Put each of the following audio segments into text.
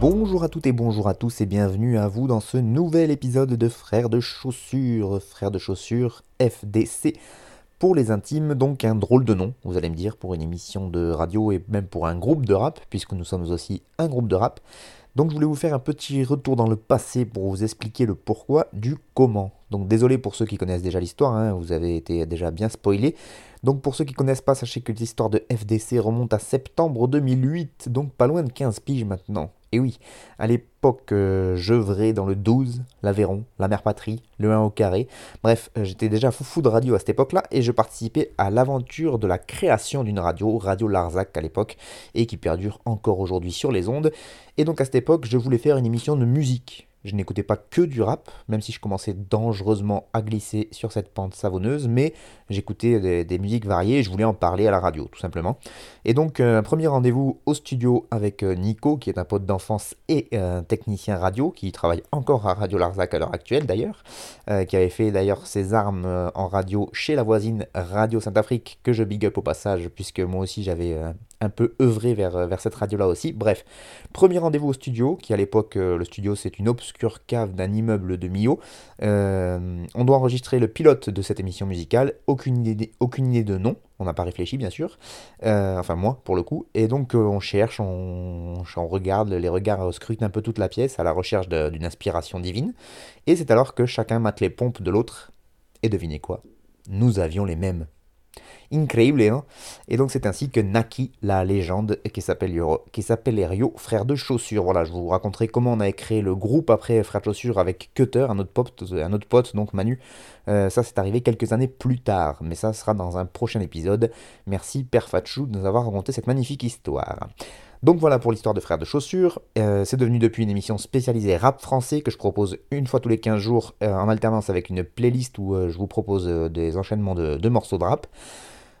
Bonjour à toutes et bonjour à tous et bienvenue à vous dans ce nouvel épisode de Frères de chaussures. Frères de chaussures FDC. Pour les intimes, donc un drôle de nom, vous allez me dire, pour une émission de radio et même pour un groupe de rap, puisque nous sommes aussi un groupe de rap. Donc je voulais vous faire un petit retour dans le passé pour vous expliquer le pourquoi du comment. Donc désolé pour ceux qui connaissent déjà l'histoire, hein, vous avez été déjà bien spoilé. Donc pour ceux qui connaissent pas, sachez que l'histoire de FDC remonte à septembre 2008, donc pas loin de 15 piges maintenant. Et oui, à l'époque, euh, j'œuvrais dans le 12, l'Aveyron, la mère patrie, le 1 au carré. Bref, euh, j'étais déjà foufou de radio à cette époque-là et je participais à l'aventure de la création d'une radio, Radio Larzac à l'époque, et qui perdure encore aujourd'hui sur les ondes. Et donc à cette époque, je voulais faire une émission de musique. Je n'écoutais pas que du rap, même si je commençais dangereusement à glisser sur cette pente savonneuse, mais j'écoutais des, musiques variées et je voulais en parler à la radio, tout simplement. Et donc, euh, un premier rendez-vous au studio avec euh, Nico, qui est un pote d'enfance et euh, un technicien radio, qui travaille encore à Radio Larzac à l'heure actuelle d'ailleurs, qui avait fait d'ailleurs ses armes en radio chez la voisine Radio Saint-Afrique, que je big up au passage, puisque moi aussi j'avais un peu œuvré vers, vers cette radio-là aussi. Bref, premier rendez-vous au studio, qui à l'époque, le studio c'est une obscure cave d'un immeuble de Millau. On doit enregistrer le pilote de cette émission musicale, aucune idée, aucune idée de nom, on n'a pas réfléchi bien sûr, Euh, enfin moi pour le coup, et donc euh, on cherche, on, regarde, les regards scrutent un peu toute la pièce à la recherche d'une inspiration divine, et c'est alors que chacun mate les pompes de l'autre, et devinez quoi? Nous avions les mêmes. Incroyable, hein Et donc c'est ainsi que naquit la légende qui s'appelle Rio- qui s'appelle Rio, frère de chaussures. Voilà, je vous raconterai comment on avait créé le groupe après frère de chaussures avec Cutter, un autre pote, un autre pote donc Manu. Euh, ça c'est arrivé quelques années plus tard, mais ça sera dans un prochain épisode. Merci Père Fatchou de nous avoir raconté cette magnifique histoire. Donc voilà pour l'histoire de Frères de Chaussures. Euh, c'est devenu depuis une émission spécialisée rap français que je propose une fois tous les 15 jours euh, en alternance avec une playlist où je vous propose des enchaînements de morceaux de rap.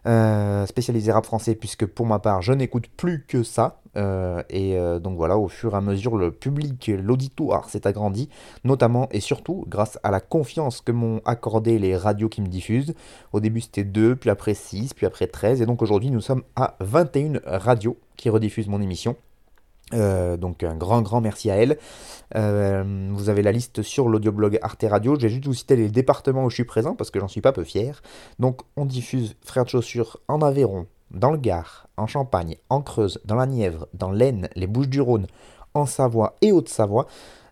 Euh, spécialisé rap français puisque pour ma part je n'écoute plus que ça. Euh, et euh, donc voilà au fur et à mesure le public l'auditoire s'est agrandi notamment et surtout grâce à la confiance que m'ont accordé les radios qui me diffusent. Au début c'était 2 puis après 6 puis après 13 et donc aujourd'hui nous sommes à 21 radios qui rediffusent mon émission euh, donc un grand grand merci à elle. Euh, vous avez la liste sur l'audioblog Arte Radio. Je vais juste vous citer les départements où je suis présent parce que j'en suis pas peu fier. Donc on diffuse Frères de Chaussures en Aveyron, dans le Gard, en Champagne, en Creuse, dans la Nièvre, dans l'Aisne, les Bouches-du-Rhône, en Savoie et Haute-Savoie.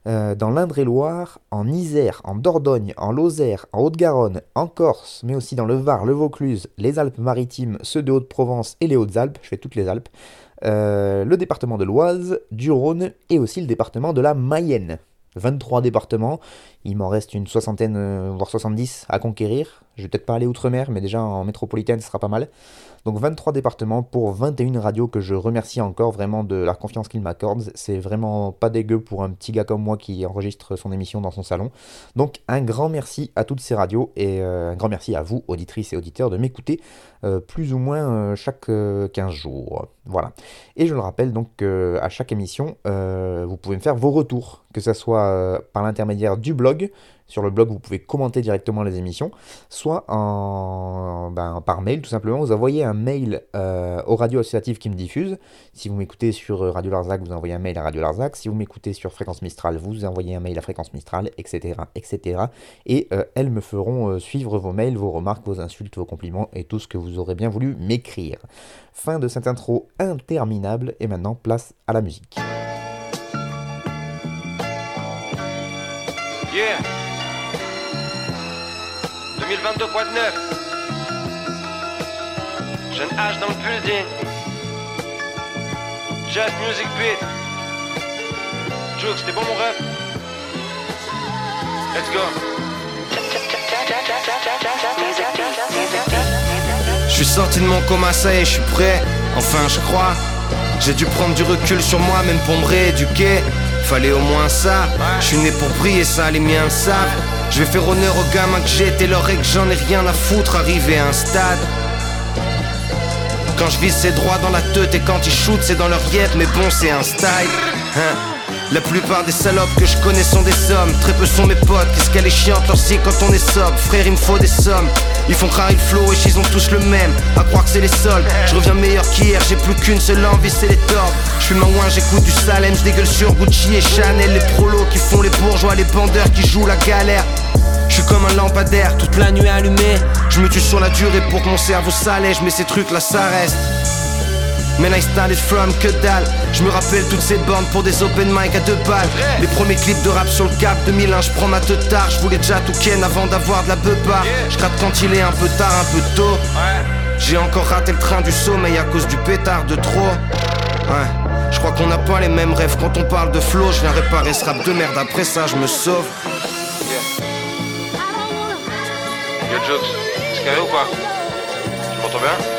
Euh, dans l'Indre-et-Loire, en Isère, en Dordogne, en Lozère, en Haute-Garonne, en Corse, mais aussi dans le Var, le Vaucluse, les Alpes-Maritimes, ceux de Haute-Provence et les Hautes-Alpes, je fais toutes les Alpes, euh, le département de l'Oise, du Rhône et aussi le département de la Mayenne. 23 départements, il m'en reste une soixantaine, euh, voire 70 à conquérir. Je vais peut-être pas aller outre-mer, mais déjà en métropolitaine, ce sera pas mal. Donc 23 départements pour 21 radios que je remercie encore vraiment de la confiance qu'ils m'accordent. C'est vraiment pas dégueu pour un petit gars comme moi qui enregistre son émission dans son salon. Donc un grand merci à toutes ces radios et euh, un grand merci à vous, auditrices et auditeurs, de m'écouter euh, plus ou moins euh, chaque euh, 15 jours. Voilà. Et je le rappelle donc à chaque émission, vous pouvez me faire vos retours, que ce soit par l'intermédiaire du blog. Sur le blog, vous pouvez commenter directement les émissions, soit en, ben, par mail tout simplement. Vous envoyez un mail euh, aux radios associatives qui me diffusent. Si vous m'écoutez sur euh, Radio Larzac, vous envoyez un mail à Radio Larzac. Si vous m'écoutez sur Fréquence Mistral, vous envoyez un mail à Fréquence Mistral, etc. etc. Et euh, elles me feront suivre vos mails, vos remarques, vos insultes, vos compliments et tout ce que vous aurez bien voulu m'écrire. Fin de cette intro interminable et maintenant place à la musique. 2022 quoi de neuf Jeune H dans le building. Just Music Beat. Juke, c'était bon mon ref? Let's go. Je suis sorti de mon coma, ça y est, je suis prêt. Enfin, je crois. J'ai dû prendre du recul sur moi, même pour me rééduquer. Fallait au moins ça. Je suis né pour briller, ça, les miens le savent. Je vais faire honneur aux gamins que j'étais, leur que j'en ai rien à foutre, arrivé à un stade. Quand je vise c'est droit dans la tête et quand ils shootent c'est dans leur yep mais bon c'est un style hein. La plupart des salopes que je connais sont des sommes. Très peu sont mes potes, qu'est-ce qu'elle est chiante leur si quand on est sobre Frère il me faut des sommes. Ils font crarer le flow et ils ont tous le même. À croire que c'est les sols Je reviens meilleur qu'hier, j'ai plus qu'une seule envie c'est les torts. Je suis moins j'écoute du Salem, je dégueule sur Gucci et Chanel. Les prolos qui font les bourgeois, les bandeurs qui jouent la galère. Je suis comme un lampadaire, toute la nuit allumée. Je me tue sur la durée pour que mon cerveau s'allège, mais ces trucs là ça reste. Man I started from que dalle. Je me rappelle toutes ces bandes pour des open mic à deux balles. Les premiers clips de rap sur le cap 2001 je prends ma tard Je voulais déjà tout ken avant d'avoir de la beupa Je gratte quand il est un peu tard, un peu tôt. J'ai encore raté le train du sommeil à cause du pétard de trop. Ouais. Je crois qu'on n'a pas les mêmes rêves. Quand on parle de flow Je viens réparer ce rap de merde. Après ça je me sauve. Yo Jokes, c'est carré ou pas? Tu m'entends bien?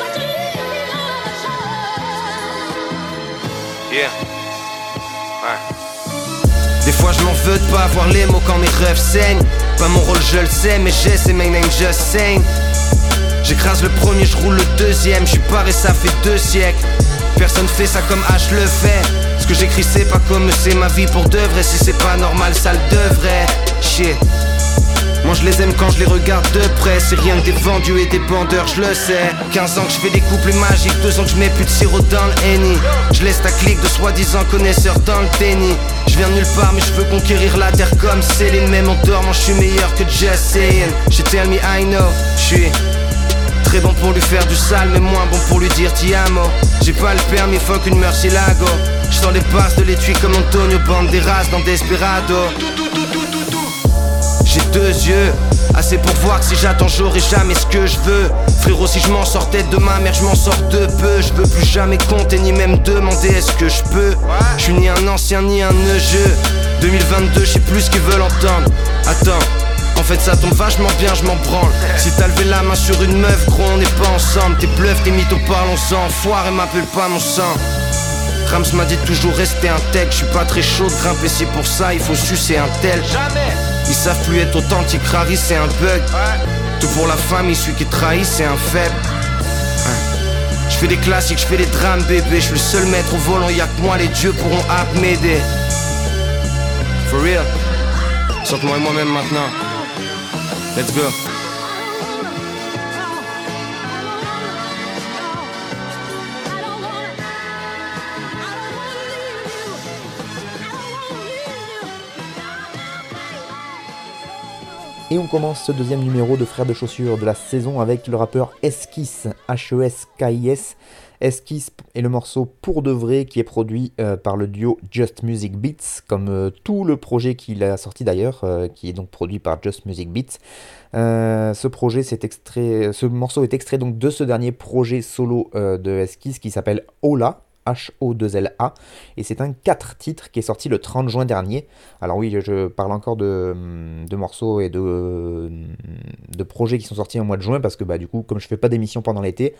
Des fois je m'en veux de pas avoir les mots quand mes rêves saignent. Pas mon rôle je le sais mais j'ai c'est my name just saying J'écrase le premier, je roule le deuxième, je suis paré ça fait deux siècles. Personne fait ça comme H le fait. Ce que j'écris c'est pas comme c'est ma vie pour de vrai. Si c'est pas normal ça le devrait. Shit moi je les aime quand je les regarde de près. C'est rien que des vendus et des bandeurs, je le sais. 15 ans que je fais des couples magiques 2 ans que je mets plus de sirop dans le Je laisse ta clique de soi-disant connaisseurs dans le tennis Je viens nulle part mais je veux conquérir la terre comme Céline. Même en dormant je suis meilleur que Just saying. She tell me I know, je suis Très bon pour lui faire du sale mais moins bon pour lui dire ti amo J'ai pas le permis, fuck une lago. Je sens les passes de l'étui comme Antonio Banderas dans Desperado deux yeux, assez pour voir si j'attends j'aurai jamais ce que je veux. Frérot si je m'en sortais de ma mère je m'en sors de peu. Je veux plus jamais compter ni même demander est-ce que je peux. Je suis ni un ancien ni un neugeux. 2022 je sais plus ce qu'ils veulent entendre. Attends en fait ça tombe vachement bien, je m'en branle. Si t'as levé la main sur une meuf, gros on n'est pas ensemble. Tes bluffs, tes mythos parlons-en, foire et m'appelle pas mon sang. Rams m'a dit toujours rester tech, je suis pas très chaud de grimper si pour ça il faut sucer un tel. Jamais Ils savent plus être authentique, Rari c'est un bug. Tout pour la famille, celui qui trahit c'est un faible. Je fais des classiques, je fais des drames bébé. Je suis le seul maître au volant, y'a que moi les dieux pourront m'aider. For real. Sorte moi et moi-même maintenant. Let's go Et on commence ce deuxième numéro de Frères de Chaussures de la saison avec le rappeur Esquisse, H-E-S-K-I-S. Esquisse est le morceau pour de vrai qui est produit euh, par le duo Just Music Beats, comme euh, tout le projet qu'il a sorti d'ailleurs, euh, qui est donc produit par Just Music Beats. ce morceau est extrait donc de ce dernier projet solo de Esquisse qui s'appelle Ola, H-O-2-L-A, et c'est un 4 titres qui est sorti le 30 juin dernier. Alors oui, je parle encore de, morceaux et de, projets qui sont sortis au mois de juin, parce que bah, du coup, comme je fais pas d'émissions pendant l'été,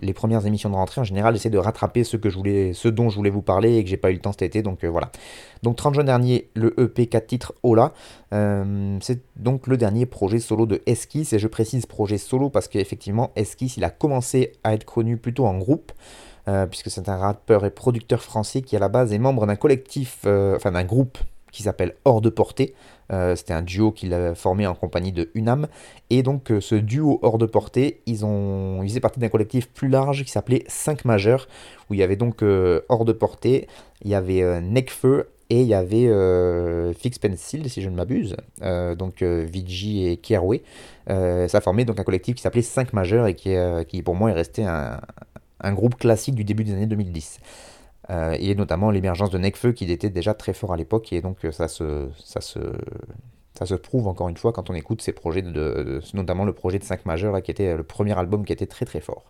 les premières émissions de rentrée, en général, j'essaie de rattraper ce, que je voulais, ce dont je voulais vous parler et que j'ai pas eu le temps cet été, donc euh, voilà. Donc 30 juin dernier, le EP 4 titres Ola, euh, c'est donc le dernier projet solo de Esquisse, et je précise projet solo parce qu'effectivement, Esquisse, il a commencé à être connu plutôt en groupe, euh, puisque c'est un rappeur et producteur français qui à la base est membre d'un collectif, euh, enfin d'un groupe qui s'appelle Hors de Portée. Euh, c'était un duo qu'il a formé en compagnie de Unam. Et donc ce duo Hors de Portée, ils, ont, ils faisaient partie d'un collectif plus large qui s'appelait 5 majeurs, où il y avait donc Hors de Portée, il y avait Necfeu et il y avait Fix Pencil, si je ne m'abuse, donc Vigi et Kierway. ça formé donc un collectif qui s'appelait 5 majeurs et qui, qui pour moi est resté un, un groupe classique du début des années 2010. Euh, et notamment l'émergence de Necfeu qui était déjà très fort à l'époque et donc euh, ça se, ça, se, ça se prouve encore une fois quand on écoute ces projets, de, notamment le projet de 5 majeurs qui était le premier album qui était très très fort.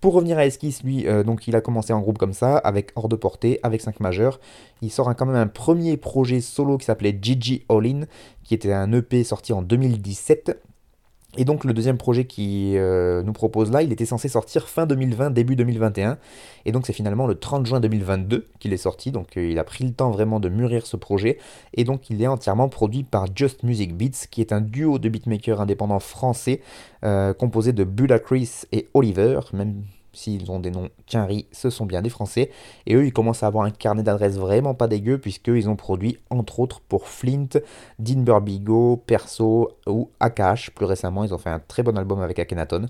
Pour revenir à Esquisse, lui, euh, donc il a commencé en groupe comme ça, avec Hors de Portée, avec 5 majeurs. Il sort quand même un premier projet solo qui s'appelait Gigi All In, qui était un EP sorti en 2017 Et donc le deuxième projet qui euh, nous propose là, il était censé sortir fin 2020, début 2021. Et donc c'est finalement le 30 juin 2022 qu'il est sorti. Donc euh, il a pris le temps vraiment de mûrir ce projet. Et donc il est entièrement produit par Just Music Beats, qui est un duo de beatmakers indépendants français euh, composé de Buda Chris et Oliver, s'ils ont des noms Quinry, ce sont bien des Français. Et eux, ils commencent à avoir un carnet d'adresses vraiment pas dégueu, puisqu'ils ont produit entre autres pour Flint, Dean Burbigo, Perso ou Akash. Plus récemment, ils ont fait un très bon album avec Akhenaton.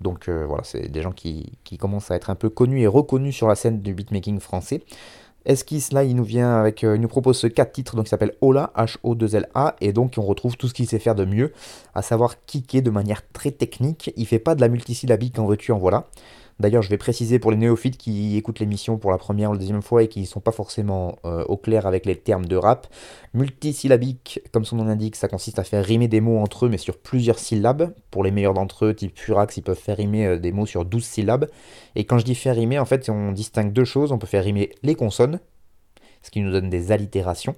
Donc euh, voilà, c'est des gens qui, qui, commencent à être un peu connus et reconnus sur la scène du beatmaking français. Esquisse, là, il nous vient avec, euh, il nous propose ce 4 titres, donc il s'appelle Ola, H-O-2-L-A, et donc on retrouve tout ce qu'il sait faire de mieux, à savoir kicker de manière très technique. Il fait pas de la multisyllabique en veux-tu, en voilà. D'ailleurs, je vais préciser pour les néophytes qui écoutent l'émission pour la première ou la deuxième fois et qui ne sont pas forcément euh, au clair avec les termes de rap. Multisyllabique, comme son nom l'indique, ça consiste à faire rimer des mots entre eux, mais sur plusieurs syllabes. Pour les meilleurs d'entre eux, type Furax, ils peuvent faire rimer euh, des mots sur 12 syllabes. Et quand je dis faire rimer, en fait, on distingue deux choses. On peut faire rimer les consonnes, ce qui nous donne des allitérations,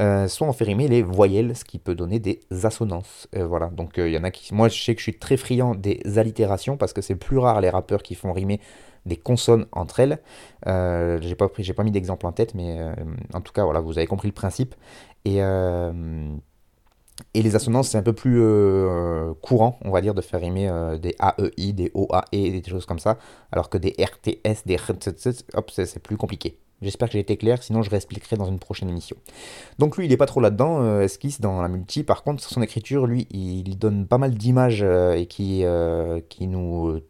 euh, soit on fait rimer les voyelles, ce qui peut donner des assonances. Euh, voilà, donc il euh, y en a qui... Moi, je sais que je suis très friand des allitérations, parce que c'est plus rare les rappeurs qui font rimer des consonnes entre elles. j'ai pas, pris, pas mis d'exemple en tête, mais en tout cas, voilà, vous avez compris le principe. Et... Et les assonances, c'est un peu plus courant, on va dire, de faire rimer des AEI, des OAE, des choses comme ça, alors que des RTS, des hop, c'est plus compliqué. J'espère que j'ai été clair, sinon je réexpliquerai dans une prochaine émission. Donc lui, il est pas trop là-dedans, euh, Esquisse, dans la multi. Par contre, son écriture, lui, il donne pas mal d'images euh, et qui, euh, qui nous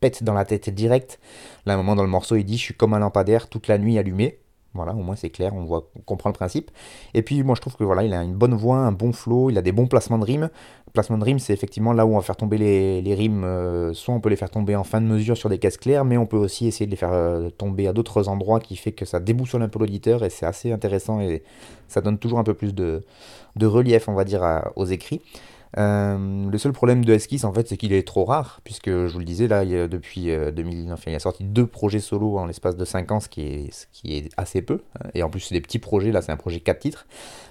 pète dans la tête direct. Là, à un moment dans le morceau, il dit « Je suis comme un lampadaire toute la nuit allumé ». Voilà, au moins c'est clair, on, voit, on comprend le principe. Et puis moi je trouve que voilà, il a une bonne voix, un bon flow, il a des bons placements de rimes. Placement de rimes, c'est effectivement là où on va faire tomber les, rimes. Euh, soit on peut les faire tomber en fin de mesure sur des caisses claires, mais on peut aussi essayer de les faire euh, tomber à d'autres endroits qui fait que ça déboussole un peu l'auditeur et c'est assez intéressant et ça donne toujours un peu plus de, relief, on va dire, aux écrits. Euh, le seul problème de Esquisse, en fait, c'est qu'il est trop rare, puisque je vous le disais, là, il depuis 2000, euh, enfin, il a sorti deux projets solo en l'espace de 5 ans, ce qui est, assez peu. Hein. Et en plus, c'est des petits projets, là, c'est un projet 4 titres.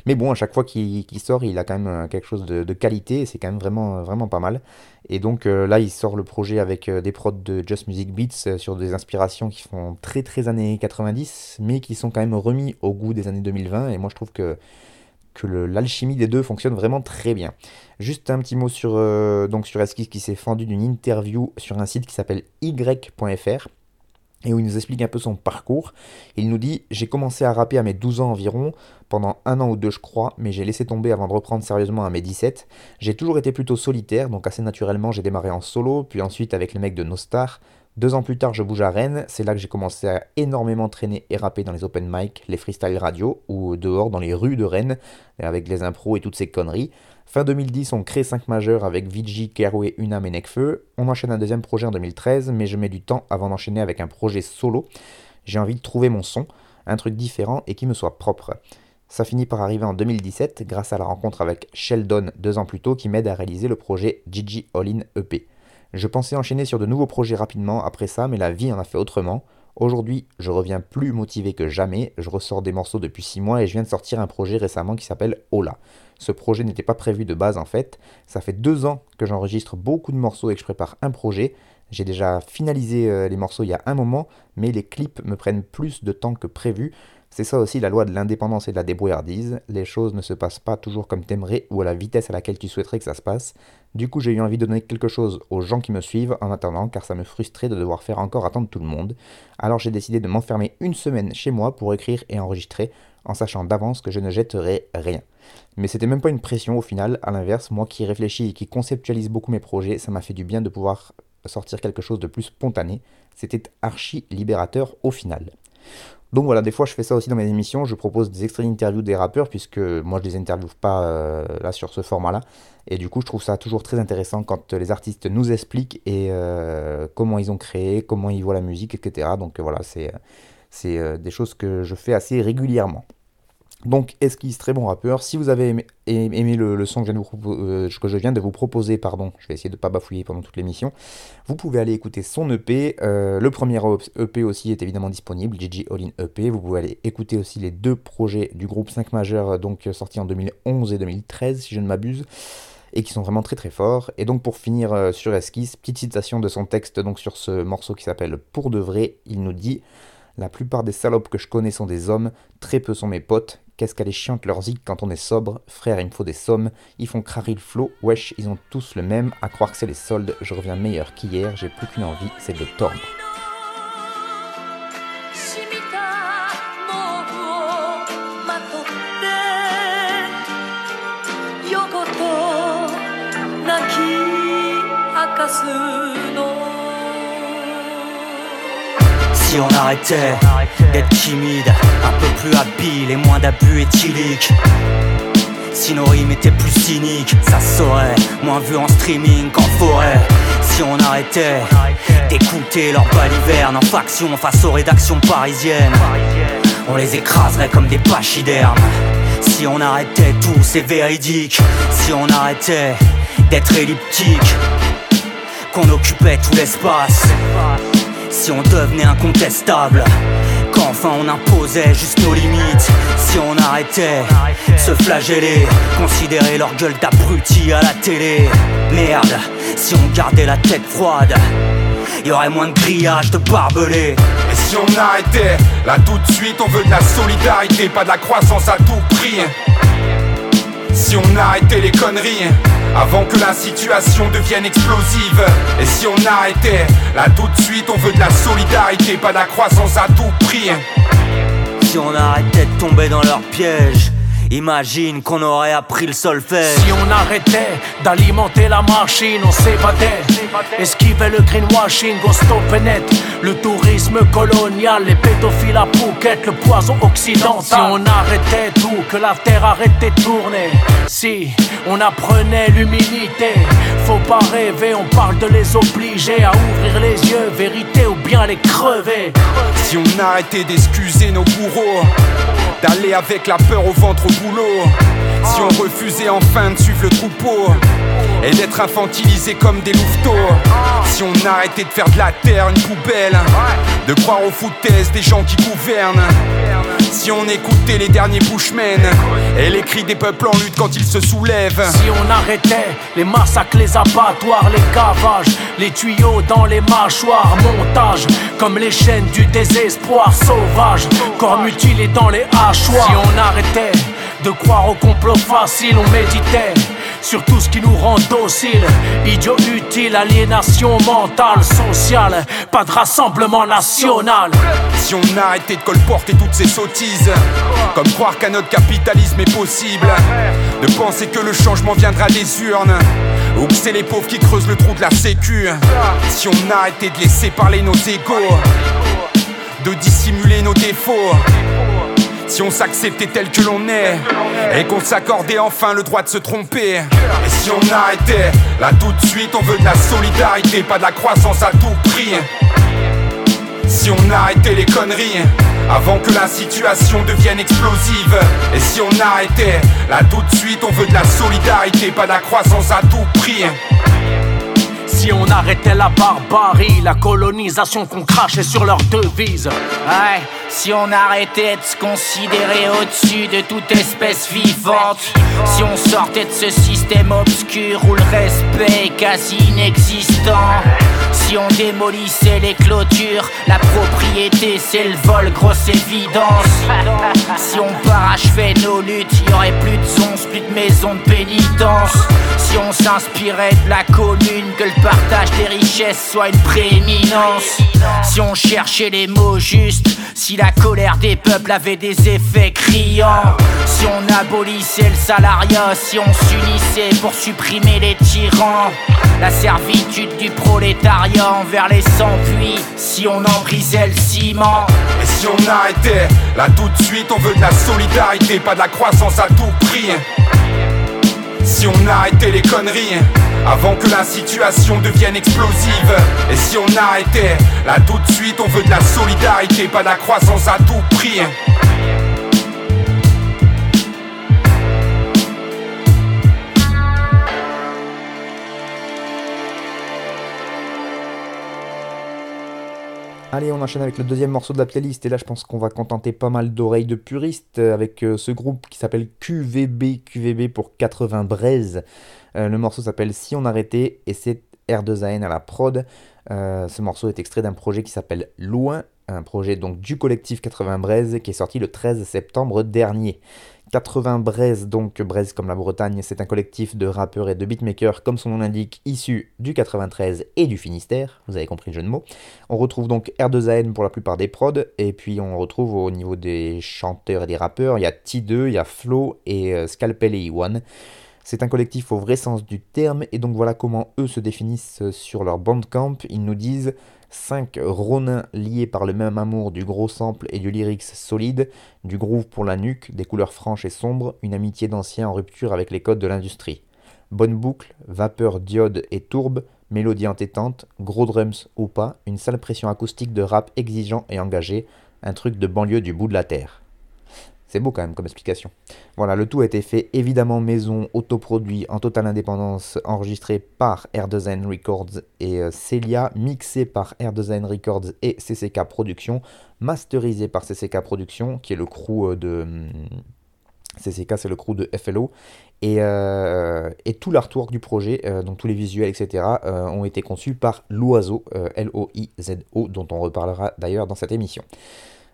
Mais bon, à chaque fois qu'il sort, il a quand même euh, quelque chose de, qualité, c'est quand même vraiment, vraiment pas mal. Et donc là, il sort le projet avec des prods de Just Music Beats sur des inspirations qui font très très années 90, mais qui sont quand même remis au goût des années 2020. Et moi, je trouve que que l'alchimie des deux fonctionne vraiment très bien. Juste un petit mot sur, euh, donc sur Esquisse qui s'est fendu d'une interview sur un site qui s'appelle y.fr et où il nous explique un peu son parcours. Il nous dit J'ai commencé à rapper à mes 12 ans environ, pendant un an ou deux je crois, mais j'ai laissé tomber avant de reprendre sérieusement à mes 17. J'ai toujours été plutôt solitaire, donc assez naturellement j'ai démarré en solo, puis ensuite avec les mecs de Nostar, deux ans plus tard, je bouge à Rennes. C'est là que j'ai commencé à énormément traîner et rapper dans les open mic, les freestyle radio ou dehors dans les rues de Rennes avec les impros et toutes ces conneries. Fin 2010, on crée 5 majeurs avec Vigi, Keroué, Unam et Nekfeu. On enchaîne un deuxième projet en 2013, mais je mets du temps avant d'enchaîner avec un projet solo. J'ai envie de trouver mon son, un truc différent et qui me soit propre. Ça finit par arriver en 2017 grâce à la rencontre avec Sheldon deux ans plus tôt qui m'aide à réaliser le projet Gigi All In EP. Je pensais enchaîner sur de nouveaux projets rapidement après ça, mais la vie en a fait autrement. Aujourd'hui, je reviens plus motivé que jamais, je ressors des morceaux depuis 6 mois et je viens de sortir un projet récemment qui s'appelle Ola. Ce projet n'était pas prévu de base en fait, ça fait 2 ans que j'enregistre beaucoup de morceaux et que je prépare un projet. J'ai déjà finalisé euh, les morceaux il y a un moment, mais les clips me prennent plus de temps que prévu. C'est ça aussi la loi de l'indépendance et de la débrouillardise. Les choses ne se passent pas toujours comme t'aimerais ou à la vitesse à laquelle tu souhaiterais que ça se passe. Du coup, j'ai eu envie de donner quelque chose aux gens qui me suivent en attendant, car ça me frustrait de devoir faire encore attendre tout le monde. Alors j'ai décidé de m'enfermer une semaine chez moi pour écrire et enregistrer, en sachant d'avance que je ne jetterai rien. Mais c'était même pas une pression au final, à l'inverse, moi qui réfléchis et qui conceptualise beaucoup mes projets, ça m'a fait du bien de pouvoir sortir quelque chose de plus spontané. C'était archi libérateur au final. Donc voilà, des fois je fais ça aussi dans mes émissions, je propose des extraits d'interviews des rappeurs, puisque moi je les interviewe pas euh, là sur ce format-là. Et du coup je trouve ça toujours très intéressant quand les artistes nous expliquent euh, comment ils ont créé, comment ils voient la musique, etc. Donc voilà, c'est euh, des choses que je fais assez régulièrement. Donc Esquisse, très bon rappeur. Si vous avez aimé, le, son euh, que je, viens de vous proposer, pardon, je vais essayer de ne pas bafouiller pendant toute l'émission, vous pouvez aller écouter son EP. Euh, le premier EP aussi est évidemment disponible, Gigi All In EP. Vous pouvez aller écouter aussi les deux projets du groupe 5 majeur, donc sortis en 2011 et 2013, si je ne m'abuse. et qui sont vraiment très très forts. Et donc pour finir euh, sur Esquisse, petite citation de son texte donc sur ce morceau qui s'appelle Pour de vrai, il nous dit La plupart des salopes que je connais sont des hommes, très peu sont mes potes. Qu'est-ce qu'elle est chiante leur zig quand on est sobre Frère, il me faut des sommes. Ils font crari le flot. Wesh, ils ont tous le même. À croire que c'est les soldes. Je reviens meilleur qu'hier. J'ai plus qu'une envie, c'est de les tordre. Si on arrêtait d'être timide, un peu plus habile et moins d'abus éthyliques. Si nos rimes étaient plus cyniques, ça saurait, moins vu en streaming qu'en forêt. Si on arrêtait d'écouter leurs balivernes en faction face aux rédactions parisiennes, on les écraserait comme des pachydermes. Si on arrêtait tout, c'est véridique. Si on arrêtait d'être elliptique, qu'on occupait tout l'espace. Si on devenait incontestable, qu'enfin on imposait juste nos limites. Si on arrêtait se flageller, considérer leur gueule d'abruti à la télé. Merde, si on gardait la tête froide, y aurait moins de grillage de barbelés. Et si on arrêtait, là tout de suite on veut de la solidarité, pas de la croissance à tout prix Si on arrêtait les conneries, avant que la situation devienne explosive. Et si on arrêtait, là tout de suite on veut de la solidarité, pas de la croissance à tout prix. Si on arrêtait de tomber dans leur piège, imagine qu'on aurait appris le solfège. Si on arrêtait d'alimenter la machine, on s'évadait. Esquivait le greenwashing, on stoppait net? Le tourisme colonial, les pédophiles à Phuket, le poison occidental. Si on arrêtait tout, que la terre arrêtait de tourner. Si on apprenait l'humilité, faut pas rêver, on parle de les obliger à ouvrir les yeux, vérité ou bien les crever. Si on arrêtait d'excuser nos bourreaux, d'aller avec la peur au ventre au boulot. Si on refusait enfin de suivre le troupeau et d'être infantilisé comme des louveteaux. Si on arrêtait de faire de la terre une poubelle, de croire aux foutaises des gens qui gouvernent. Si on écoutait les derniers bushmen et les cris des peuples en lutte quand ils se soulèvent. Si on arrêtait les massacres, les abattoirs, les cavages, les tuyaux dans les mâchoires, montage, comme les chaînes du désespoir sauvage, corps mutilés dans les hachoirs. Si on arrêtait de croire au complot facile, on méditait sur tout ce qui nous rend dociles. Idiot utile, aliénation mentale, sociale, pas de rassemblement national. Si on arrêtait de colporter toutes ces sottises, comme croire qu'un autre capitalisme est possible, de penser que le changement viendra des urnes, ou que c'est les pauvres qui creusent le trou de la sécu. Si on arrêtait de laisser parler nos égaux, de dissimuler nos défauts. Si on s'acceptait tel que l'on est Et qu'on s'accordait enfin le droit de se tromper. Et si on arrêtait Là tout de suite on veut de la solidarité Pas de la croissance à tout prix. Si on arrêtait les conneries Avant que la situation devienne explosive. Et si on arrêtait Là tout de suite on veut de la solidarité Pas de la croissance à tout prix. Si on arrêtait la barbarie, la colonisation qu'on crachait sur leur devise. Ouais, si on arrêtait de se considérer au-dessus de toute espèce vivante. Si on sortait de ce système obscur où le respect est quasi inexistant. Si on démolissait les clôtures, la propriété c'est le vol, grosse évidence. Si on parachevait nos luttes, y aurait plus de zonzes, plus de maisons de pénitence. Si on s'inspirait de la commune, que le partage des richesses soit une prééminence. Si on cherchait les mots justes, si la colère des peuples avait des effets criants. Si on abolissait le salariat, si on s'unissait pour supprimer les tyrans. La servitude du prolétariat envers les sans-puits, si on en brisait le ciment. Et si on arrêtait Là tout de suite on veut de la solidarité Pas de la croissance à tout prix Si on arrêtait les conneries Avant que la situation devienne explosive. Et si on arrêtait Là tout de suite on veut de la solidarité Pas de la croissance à tout prix Allez, on enchaîne avec le deuxième morceau de la playlist, et là je pense qu'on va contenter pas mal d'oreilles de puristes avec euh, ce groupe qui s'appelle QVB, QVB pour 80 braises. Euh, le morceau s'appelle Si on arrêtait, et c'est R2AN à la prod. Euh, ce morceau est extrait d'un projet qui s'appelle Loin, un projet donc du collectif 80 braises qui est sorti le 13 septembre dernier. 80 Braise, donc Braise comme la Bretagne, c'est un collectif de rappeurs et de beatmakers, comme son nom l'indique, issus du 93 et du Finistère, vous avez compris le jeu de mots. On retrouve donc R2AN pour la plupart des prods, et puis on retrouve au niveau des chanteurs et des rappeurs, il y a T2, il y a Flo et euh, Scalpel et Iwan. C'est un collectif au vrai sens du terme, et donc voilà comment eux se définissent sur leur bandcamp. Ils nous disent 5 ronins liés par le même amour du gros sample et du lyrics solide, du groove pour la nuque, des couleurs franches et sombres, une amitié d'anciens en rupture avec les codes de l'industrie. Bonne boucle, vapeur, diode et tourbe, mélodie entêtante, gros drums ou pas, une sale pression acoustique de rap exigeant et engagé, un truc de banlieue du bout de la terre. C'est beau quand même comme explication. Voilà, le tout a été fait évidemment maison, autoproduit, en totale indépendance, enregistré par R2N Records et euh, Celia, mixé par R2N Records et CCK Productions, masterisé par CCK Productions, qui est le crew euh, de... Hmm, CCK, c'est le crew de FLO. Et, euh, et tout l'artwork du projet, donc tous les visuels, etc., ont été conçus par Loiseau, L-O-I-Z-O, dont on reparlera d'ailleurs dans cette émission.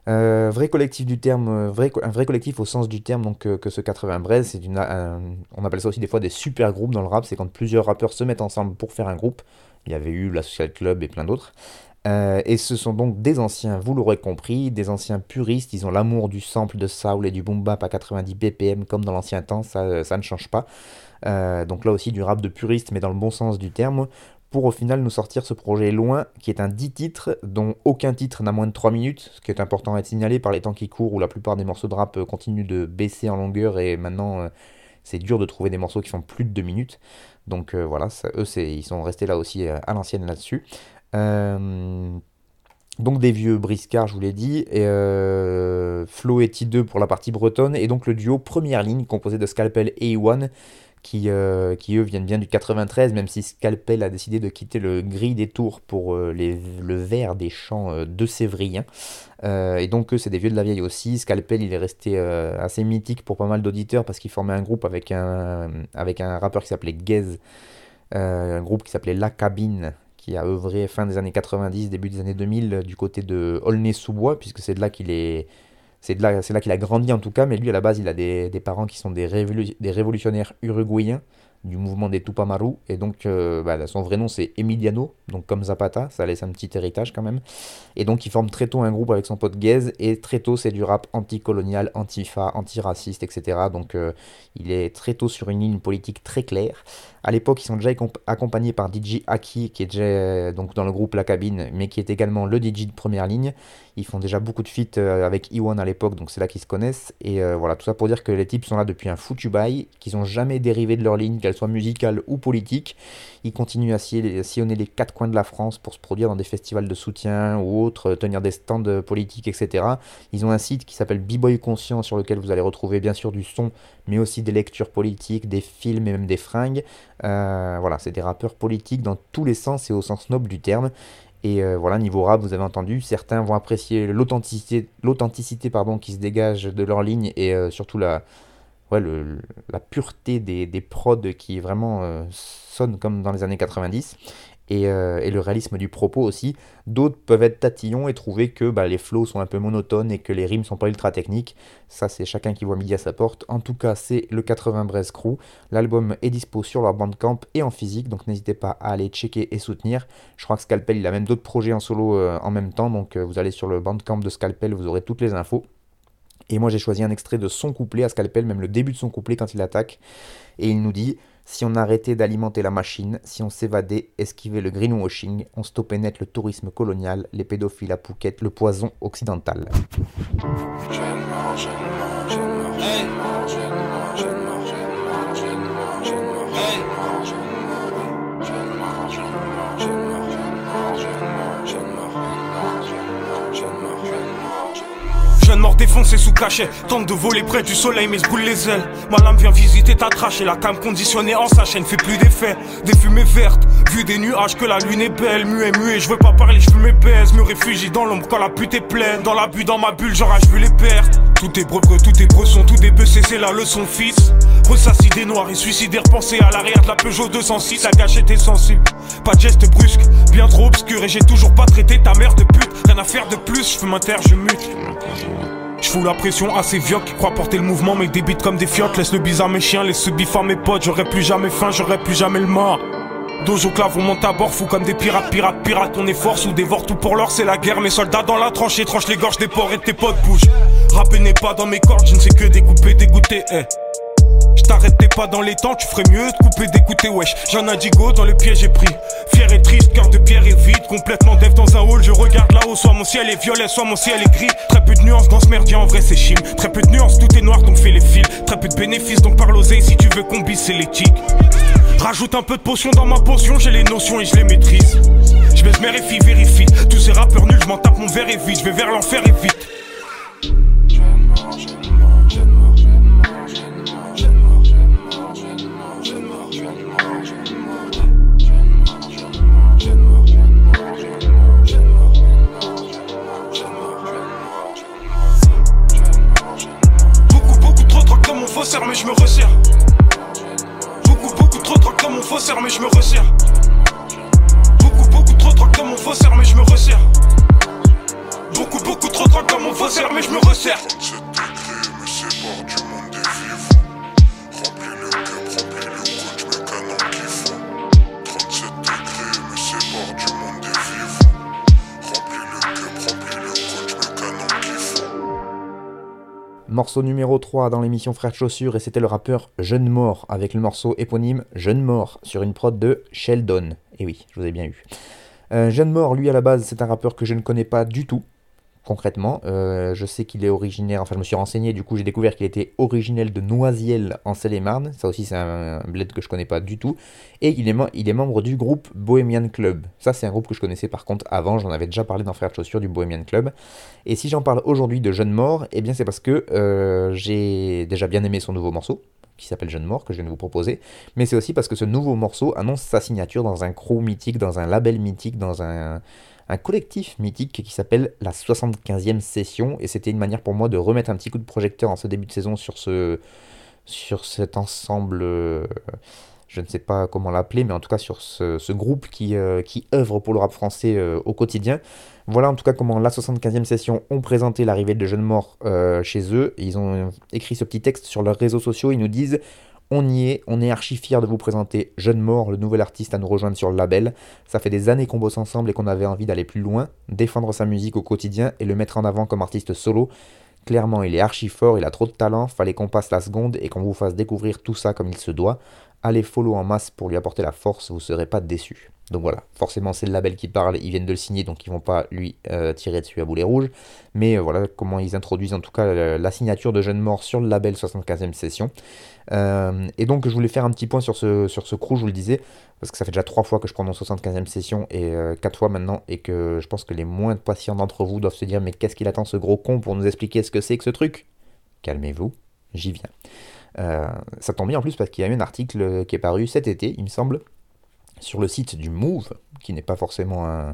Euh, vrai collectif du terme, euh, vrai, un vrai collectif au sens du terme donc, euh, que ce 80 Braise, c'est une, on appelle ça aussi des fois des super groupes dans le rap, c'est quand plusieurs rappeurs se mettent ensemble pour faire un groupe. Il y avait eu la Social Club et plein d'autres. et ce sont donc des anciens, vous l'aurez compris, des anciens puristes, ils ont l'amour du sample de Soul et du boom bap à 90 BPM comme dans l'ancien temps, ça, ça, ne change pas. donc là aussi du rap de puriste mais dans le bon sens du terme pour au final nous sortir ce projet Loin, qui est un 10 titres, dont aucun titre n'a moins de 3 minutes, ce qui est important à être signalé par les temps qui courent, où la plupart des morceaux de rap euh, continuent de baisser en longueur, et maintenant euh, c'est dur de trouver des morceaux qui font plus de 2 minutes. Donc euh, voilà, eux ils sont restés là aussi à l'ancienne là-dessus. donc des vieux briscards, je vous l'ai dit, et Flo et T2 pour la partie bretonne, et donc le duo première ligne composé de Scalpel et Iwan qui, euh, qui eux viennent bien du 93, même si Scalpel a décidé de quitter le gris des tours pour euh, les, le vert des champs euh, de Sévrien. et donc eux, c'est des vieux de la vieille aussi. Scalpel, il est resté assez mythique pour pas mal d'auditeurs parce qu'il formait un groupe avec un, avec un rappeur qui s'appelait Gez, un groupe qui s'appelait La Cabine, qui a œuvré fin des années 90, début des années 2000 du côté de Aulnay-sous-Bois, puisque c'est de là qu'il est c'est là, qu'il a grandi en tout cas, mais lui à la base il a des, parents qui sont des, des révolutionnaires uruguayens du mouvement des Tupamaru. Et donc, euh, bah, son vrai nom, c'est Emiliano, donc comme Zapata, ça laisse un petit héritage quand même. Et donc, il forme très tôt un groupe avec son pote Gaze, et très tôt, c'est du rap anticolonial, antifa, antiraciste, etc. Donc, euh, il est très tôt sur une ligne politique très claire. À l'époque, ils sont déjà accompagnés par DJ Aki, qui est déjà euh, donc dans le groupe La Cabine, mais qui est également le DJ de première ligne. Ils font déjà beaucoup de feats avec Iwan à l'époque, donc c'est là qu'ils se connaissent. Et voilà, tout ça pour dire que les types sont là depuis un foutu bail, qu'ils n'ont jamais dérivé de leur ligne, qu'elles soit musicale ou politique. Ils continuent à sillonner les quatre coins de la France pour se produire dans des festivals de soutien ou autres, tenir des stands politiques, etc. Ils ont un site qui s'appelle B-Boy Conscient sur lequel vous allez retrouver bien sûr du son, mais aussi des lectures politiques, des films et même des fringues. Euh, voilà, c'est des rappeurs politiques dans tous les sens et au sens noble du terme. Et euh, voilà, niveau rap, vous avez entendu, certains vont apprécier l'authenticité, qui se dégage de leur ligne et euh, surtout la, ouais, le, la pureté des, des prods qui vraiment euh, sonne comme dans les années 90 et, euh, et, le réalisme du propos aussi. D'autres peuvent être tatillons et trouver que bah, les flows sont un peu monotones et que les rimes sont pas ultra techniques. Ça, c'est chacun qui voit midi à sa porte. En tout cas, c'est le 80 Braise Crew. L'album est dispo sur leur bandcamp et en physique, donc n'hésitez pas à aller checker et soutenir. Je crois que Scalpel, il a même d'autres projets en solo euh, en même temps, donc vous allez sur le bandcamp de Scalpel, vous aurez toutes les infos. Et moi j'ai choisi un extrait de son couplet à Scalpel, même le début de son couplet quand il attaque. Et il nous dit Si on arrêtait d'alimenter la machine, si on s'évadait, esquivait le greenwashing, on stoppait net le tourisme colonial, les pédophiles à Phuket, le poison occidental. Encore défoncé sous cachet. Tente de voler près du soleil, mais se brûle les ailes. Ma lame vient visiter ta trache et la cam conditionnée en sa chaîne fait plus d'effet. Des fumées vertes, vu des nuages que la lune est belle. Muet, muet, je veux pas parler, je mes baise. Me réfugie dans l'ombre quand la pute est pleine. Dans la bulle, dans ma bulle, j'enrage vu les pertes. Tout est breuve, tout est bresson, tout est bessé, c'est la leçon, fils. Ressassis des noirs et suicidaires, penser à l'arrière de la Peugeot 206. La gâchette est sensible, pas de geste brusque, bien trop obscur et j'ai toujours pas traité ta mère de pute. Rien à faire de plus, je fais m'inter, je fous la pression à ces vieux qui croient porter le mouvement, mais débitent comme des fiottes. Laisse le bizarre mes chiens, laisse bif à mes potes. J'aurais plus jamais faim, j'aurais plus jamais le mort. Dojo clave, on monte à bord, fou comme des pirates, pirates, pirates. On est force ou dévore tout pour l'or, c'est la guerre. Mes soldats dans la tranchée, tranche les gorges des porcs et tes potes bougent. Rapper n'est pas dans mes cordes, je ne sais que découper, dégoûter, eh. T'arrêtais pas dans les temps, tu ferais mieux de couper, d'écouter, wesh. J'en ai go dans le piège j'ai pris. Fier et triste, cœur de pierre et vide. Complètement dev dans un hall, je regarde là-haut. Soit mon ciel est violet, soit mon ciel est gris. Très peu de nuances dans ce merdier, en vrai c'est chim. Très peu de nuances, tout est noir donc fais les fils. Très peu de bénéfices donc parle oseille si tu veux qu'on c'est l'éthique. Rajoute un peu de potion dans ma potion, j'ai les notions et je les maîtrise. Je baisse mes vérifie. Tous ces rappeurs nuls, je m'en tape mon verre et vite. Je vais vers l'enfer et vite. Je me resserre dans mon faussaire, mais je me resserre. Beaucoup, beaucoup trop trop dans mon faussaire, mais je me resserre. Beaucoup, beaucoup trop trop dans mon faussaire, mais je me resserre. Morceau numéro 3 dans l'émission Frères de Chaussures et c'était le rappeur Jeune Mort avec le morceau éponyme Jeune Mort sur une prod de Sheldon. Et oui, je vous ai bien eu. Euh, Jeune Mort, lui à la base, c'est un rappeur que je ne connais pas du tout concrètement. Euh, je sais qu'il est originaire, enfin je me suis renseigné, du coup j'ai découvert qu'il était originel de Noisiel en Seine-et-Marne. Ça aussi c'est un, bled que je connais pas du tout. Et il est, il est membre du groupe Bohemian Club. Ça c'est un groupe que je connaissais par contre avant, j'en avais déjà parlé dans Frères de Chaussures du Bohemian Club. Et si j'en parle aujourd'hui de Jeune Mort, eh bien c'est parce que euh, j'ai déjà bien aimé son nouveau morceau qui s'appelle Jeune Mort, que je viens de vous proposer, mais c'est aussi parce que ce nouveau morceau annonce sa signature dans un crew mythique, dans un label mythique, dans un, un collectif mythique qui s'appelle la 75e session, et c'était une manière pour moi de remettre un petit coup de projecteur en ce début de saison sur, ce, sur cet ensemble, euh, je ne sais pas comment l'appeler, mais en tout cas sur ce, groupe qui, euh, qui œuvre pour le rap français euh, au quotidien. Voilà en tout cas comment la 75e session ont présenté l'arrivée de Jeunes Morts chez eux. Ils ont écrit ce petit texte sur leurs réseaux sociaux, ils nous disent on y est, on est archi fiers de vous présenter Jeune Mort, le nouvel artiste à nous rejoindre sur le label. Ça fait des années qu'on bosse ensemble et qu'on avait envie d'aller plus loin, défendre sa musique au quotidien et le mettre en avant comme artiste solo. Clairement, il est archi fort, il a trop de talent, fallait qu'on passe la seconde et qu'on vous fasse découvrir tout ça comme il se doit. Allez follow en masse pour lui apporter la force, vous serez pas déçus. Donc voilà, forcément c'est le label qui parle, ils viennent de le signer, donc ils vont pas lui euh, tirer dessus à boulet rouge. Mais euh, voilà comment ils introduisent en tout cas la, signature de Jeune Mort sur le label 75e session. Euh, et donc je voulais faire un petit point sur ce, sur crew, je vous le disais, parce que ça fait déjà trois fois que je prends mon 75e session et quatre fois maintenant, et que je pense que les moins patients d'entre vous doivent se dire mais qu'est-ce qu'il attend ce gros con pour nous expliquer ce que c'est que ce truc? Calmez-vous, j'y viens. ça tombe bien en plus parce qu'il y a eu un article qui est paru cet été, il me semble, sur le site du Move, qui n'est pas forcément un,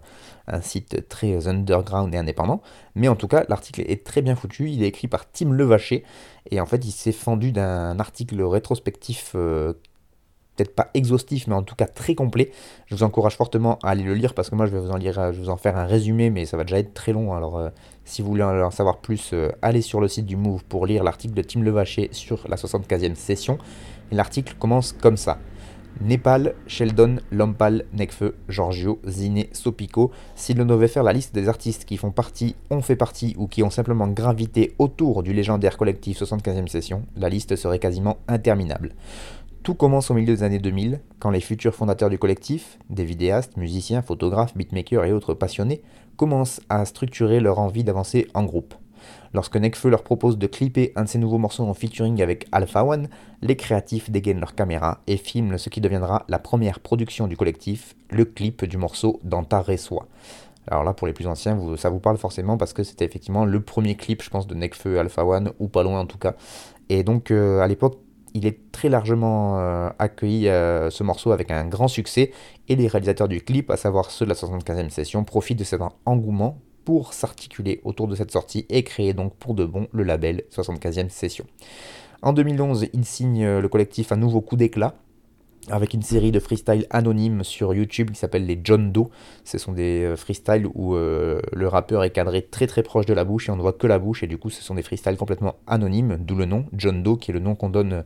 site très underground et indépendant, mais en tout cas l'article est très bien foutu, il est écrit par Tim Levaché, et en fait il s'est fendu d'un article rétrospectif, euh, peut-être pas exhaustif, mais en tout cas très complet. Je vous encourage fortement à aller le lire, parce que moi je vais vous en, lire, je vais vous en faire un résumé, mais ça va déjà être très long, alors euh, si vous voulez en savoir plus, euh, allez sur le site du Move pour lire l'article de Tim Levaché sur la 75e session. L'article commence comme ça. Népal, Sheldon, Lampal, Nekfeu, Giorgio, Zine, Sopico, si l'on devait faire la liste des artistes qui font partie, ont fait partie ou qui ont simplement gravité autour du légendaire collectif 75e session, la liste serait quasiment interminable. Tout commence au milieu des années 2000, quand les futurs fondateurs du collectif, des vidéastes, musiciens, photographes, beatmakers et autres passionnés, commencent à structurer leur envie d'avancer en groupe. Lorsque Nekfeu leur propose de clipper un de ses nouveaux morceaux en featuring avec Alpha One, les créatifs dégainent leur caméra et filment ce qui deviendra la première production du collectif, le clip du morceau Dans ta Résoie. Alors là, pour les plus anciens, ça vous parle forcément parce que c'était effectivement le premier clip, je pense, de Necfeu Alpha One, ou pas loin en tout cas. Et donc, à l'époque, il est très largement accueilli ce morceau avec un grand succès et les réalisateurs du clip, à savoir ceux de la 75e session, profitent de cet engouement s'articuler autour de cette sortie et créer donc pour de bon le label 75e session. En 2011, il signe le collectif Un nouveau coup d'éclat avec une série de freestyles anonymes sur YouTube qui s'appelle les John Doe. Ce sont des euh, freestyles où euh, le rappeur est cadré très très proche de la bouche et on ne voit que la bouche et du coup ce sont des freestyles complètement anonymes, d'où le nom John Doe qui est le nom qu'on donne,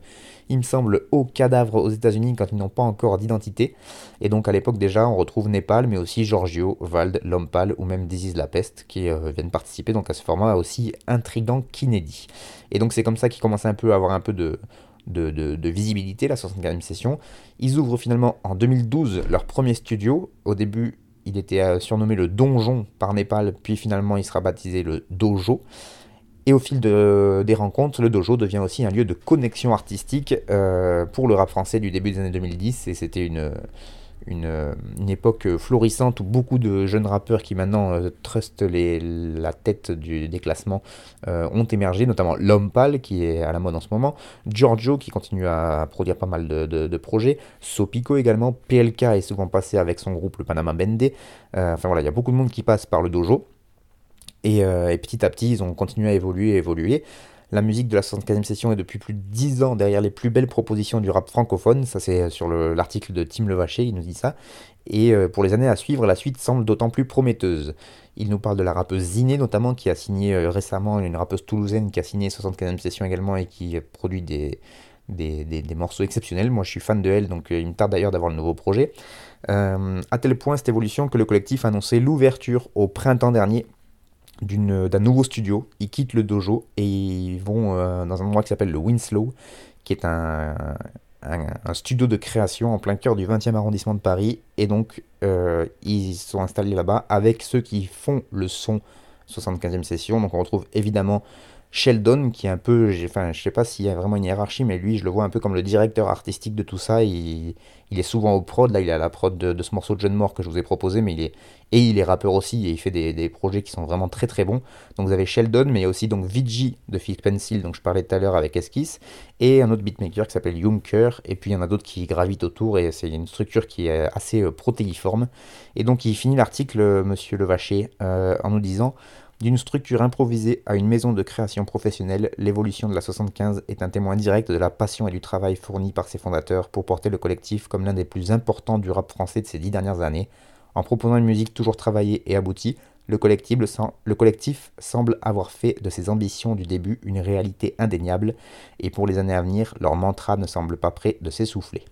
il me semble, aux cadavres aux États-Unis quand ils n'ont pas encore d'identité. Et donc à l'époque déjà on retrouve Népal mais aussi Giorgio, Vald, Lompal ou même Dizzy La Peste qui euh, viennent participer donc à ce format aussi intrigant qu'inédit. Et donc c'est comme ça qu'il commence un peu à avoir un peu de de, visibilité, la 75e session. Ils ouvrent finalement en 2012 leur premier studio. Au début, il était euh, surnommé le Donjon par Népal, puis finalement il sera baptisé le Dojo. Et au fil des rencontres, le dojo devient aussi un lieu de connexion artistique euh, pour le rap français du début des années 2010. Et c'était une, une, époque florissante où beaucoup de jeunes rappeurs qui maintenant euh, trustent la tête du, des classements euh, ont émergé, notamment Lompal qui est à la mode en ce moment, Giorgio qui continue à produire pas mal de, de, projets, Sopico également, PLK est souvent passé avec son groupe le Panama Bende, euh, enfin voilà, il y a beaucoup de monde qui passe par le dojo. Et, et, petit à petit, ils ont continué à évoluer, à évoluer. La musique de la 75e session est depuis plus de 10 ans derrière les plus belles propositions du rap francophone. Ça, c'est sur l'article de Tim Levaché, il nous dit ça. Et euh, pour les années à suivre, la suite semble d'autant plus prometteuse. Il nous parle de la rappeuse Ziné, notamment, qui a signé euh, récemment, une rappeuse toulousaine qui a signé 75e session également et qui produit des, morceaux exceptionnels. Moi, je suis fan de elle, donc euh, il me tarde d'ailleurs d'avoir le nouveau projet. à tel point cette évolution que le collectif a annoncé l'ouverture au printemps dernier d'un nouveau studio. Ils quittent le dojo et ils vont euh, dans un endroit qui s'appelle le Winslow, qui est un, studio de création en plein cœur du 20e arrondissement de Paris. Et donc, euh, ils sont installés là-bas avec ceux qui font le son 75e session. Donc, on retrouve évidemment Sheldon, qui est un peu, enfin, je sais pas s'il y a vraiment une hiérarchie, mais lui, je le vois un peu comme le directeur artistique de tout ça. Il, est souvent au prod, là, il est à la prod de, ce morceau de John Moore que je vous ai proposé, mais il est, et il est rappeur aussi, et il fait des, projets qui sont vraiment très très bons. Donc vous avez Sheldon, mais il y a aussi donc Vigi de Phil Pencil, dont je parlais tout à l'heure avec Esquisse, et un autre beatmaker qui s'appelle Junker, et puis il y en a d'autres qui gravitent autour, et c'est une structure qui est assez euh, protéiforme. Et donc il finit l'article, euh, monsieur Levaché, euh, en nous disant d'une structure improvisée à une maison de création professionnelle, l'évolution de la 75 est un témoin direct de la passion et du travail fourni par ses fondateurs pour porter le collectif comme l'un des plus importants du rap français de ces dix dernières années. En proposant une musique toujours travaillée et aboutie, le collectif, le collectif semble avoir fait de ses ambitions du début une réalité indéniable, et pour les années à venir, leur mantra ne semble pas prêt de s'essouffler.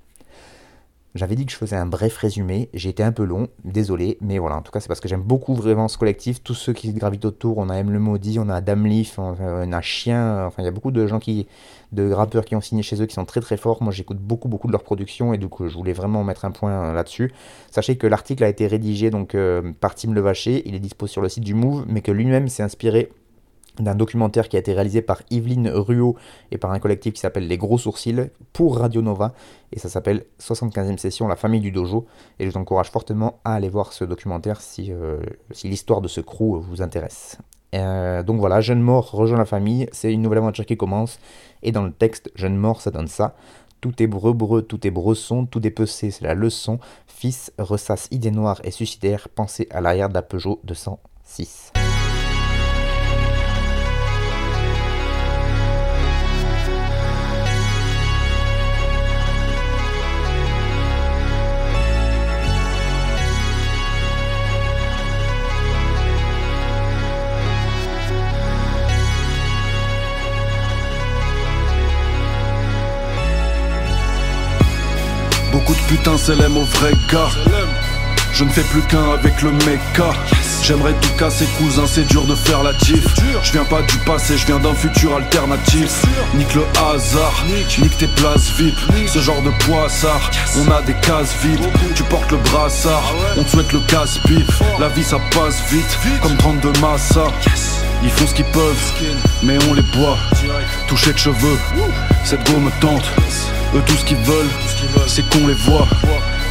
J'avais dit que je faisais un bref résumé, j'ai été un peu long, désolé, mais voilà, en tout cas c'est parce que j'aime beaucoup vraiment ce collectif, tous ceux qui gravitent autour, on a M le Maudit, on a Damleaf, on a Chien, enfin il y a beaucoup de gens qui, de rappeurs qui ont signé chez eux qui sont très très forts, moi j'écoute beaucoup beaucoup de leur production et donc je voulais vraiment mettre un point là-dessus. Sachez que l'article a été rédigé euh, par Tim Levaché, il est dispo sur le site du Move, mais que lui-même s'est inspiré d'un documentaire qui a été réalisé par Yveline Ruot et par un collectif qui s'appelle Les Gros Sourcils pour Radio Nova et ça s'appelle 75e session La famille du dojo et je vous encourage fortement à aller voir ce documentaire si, euh, si l'histoire de ce crew vous intéresse. Euh, donc voilà, Jeune Mort rejoint la famille, c'est une nouvelle aventure qui commence et dans le texte Jeune Mort ça donne ça. Tout est breu tout est bresson, tout est pecé, c'est la leçon. Fils ressasse idées noires et suicidaires, pensez à l'arrière de Peugeot 206. Putain c'est l'aime au vrai gars. Je ne fais plus qu'un avec le méca. J'aimerais tout casser cousin c'est dur de faire la diff. Je viens pas du passé, je viens d'un futur alternatif. Nique le hasard, nique tes places VIP Ce genre de poissard, on a des cases vides. Tu portes le brassard, on te souhaite le casse-pif La vie ça passe vite, comme 32 massa. Ils font ce qu'ils peuvent, mais on les boit. Toucher de cheveux, cette go me tente. Eux tout ce qu'ils veulent, c'est qu'on les voit.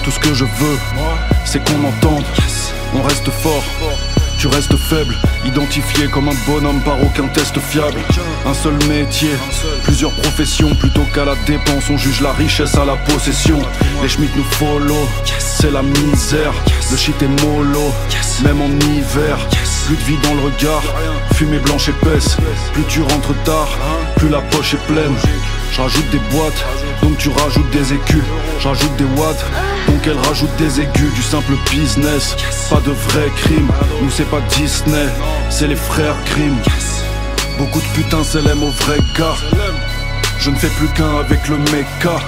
Tout ce que je veux, c'est qu'on entende. On reste fort, tu restes faible, identifié comme un bonhomme par aucun test fiable. Un seul métier, plusieurs professions, plutôt qu'à la dépense, on juge la richesse à la possession. Les Schmitt nous follow, c'est la misère, le shit est mollo, même en hiver. Plus de vie dans le regard, fumée blanche épaisse. Plus tu rentres tard, plus la poche est pleine. Je rajoute des boîtes, donc tu rajoutes des écus. Je rajoute des watts, donc elle rajoute des aigus. Du simple business, pas de vrai crime. Nous c'est pas Disney, c'est les frères Grimm. Beaucoup de putains s'élèment au vrai gars. Je ne fais plus qu'un avec le méca.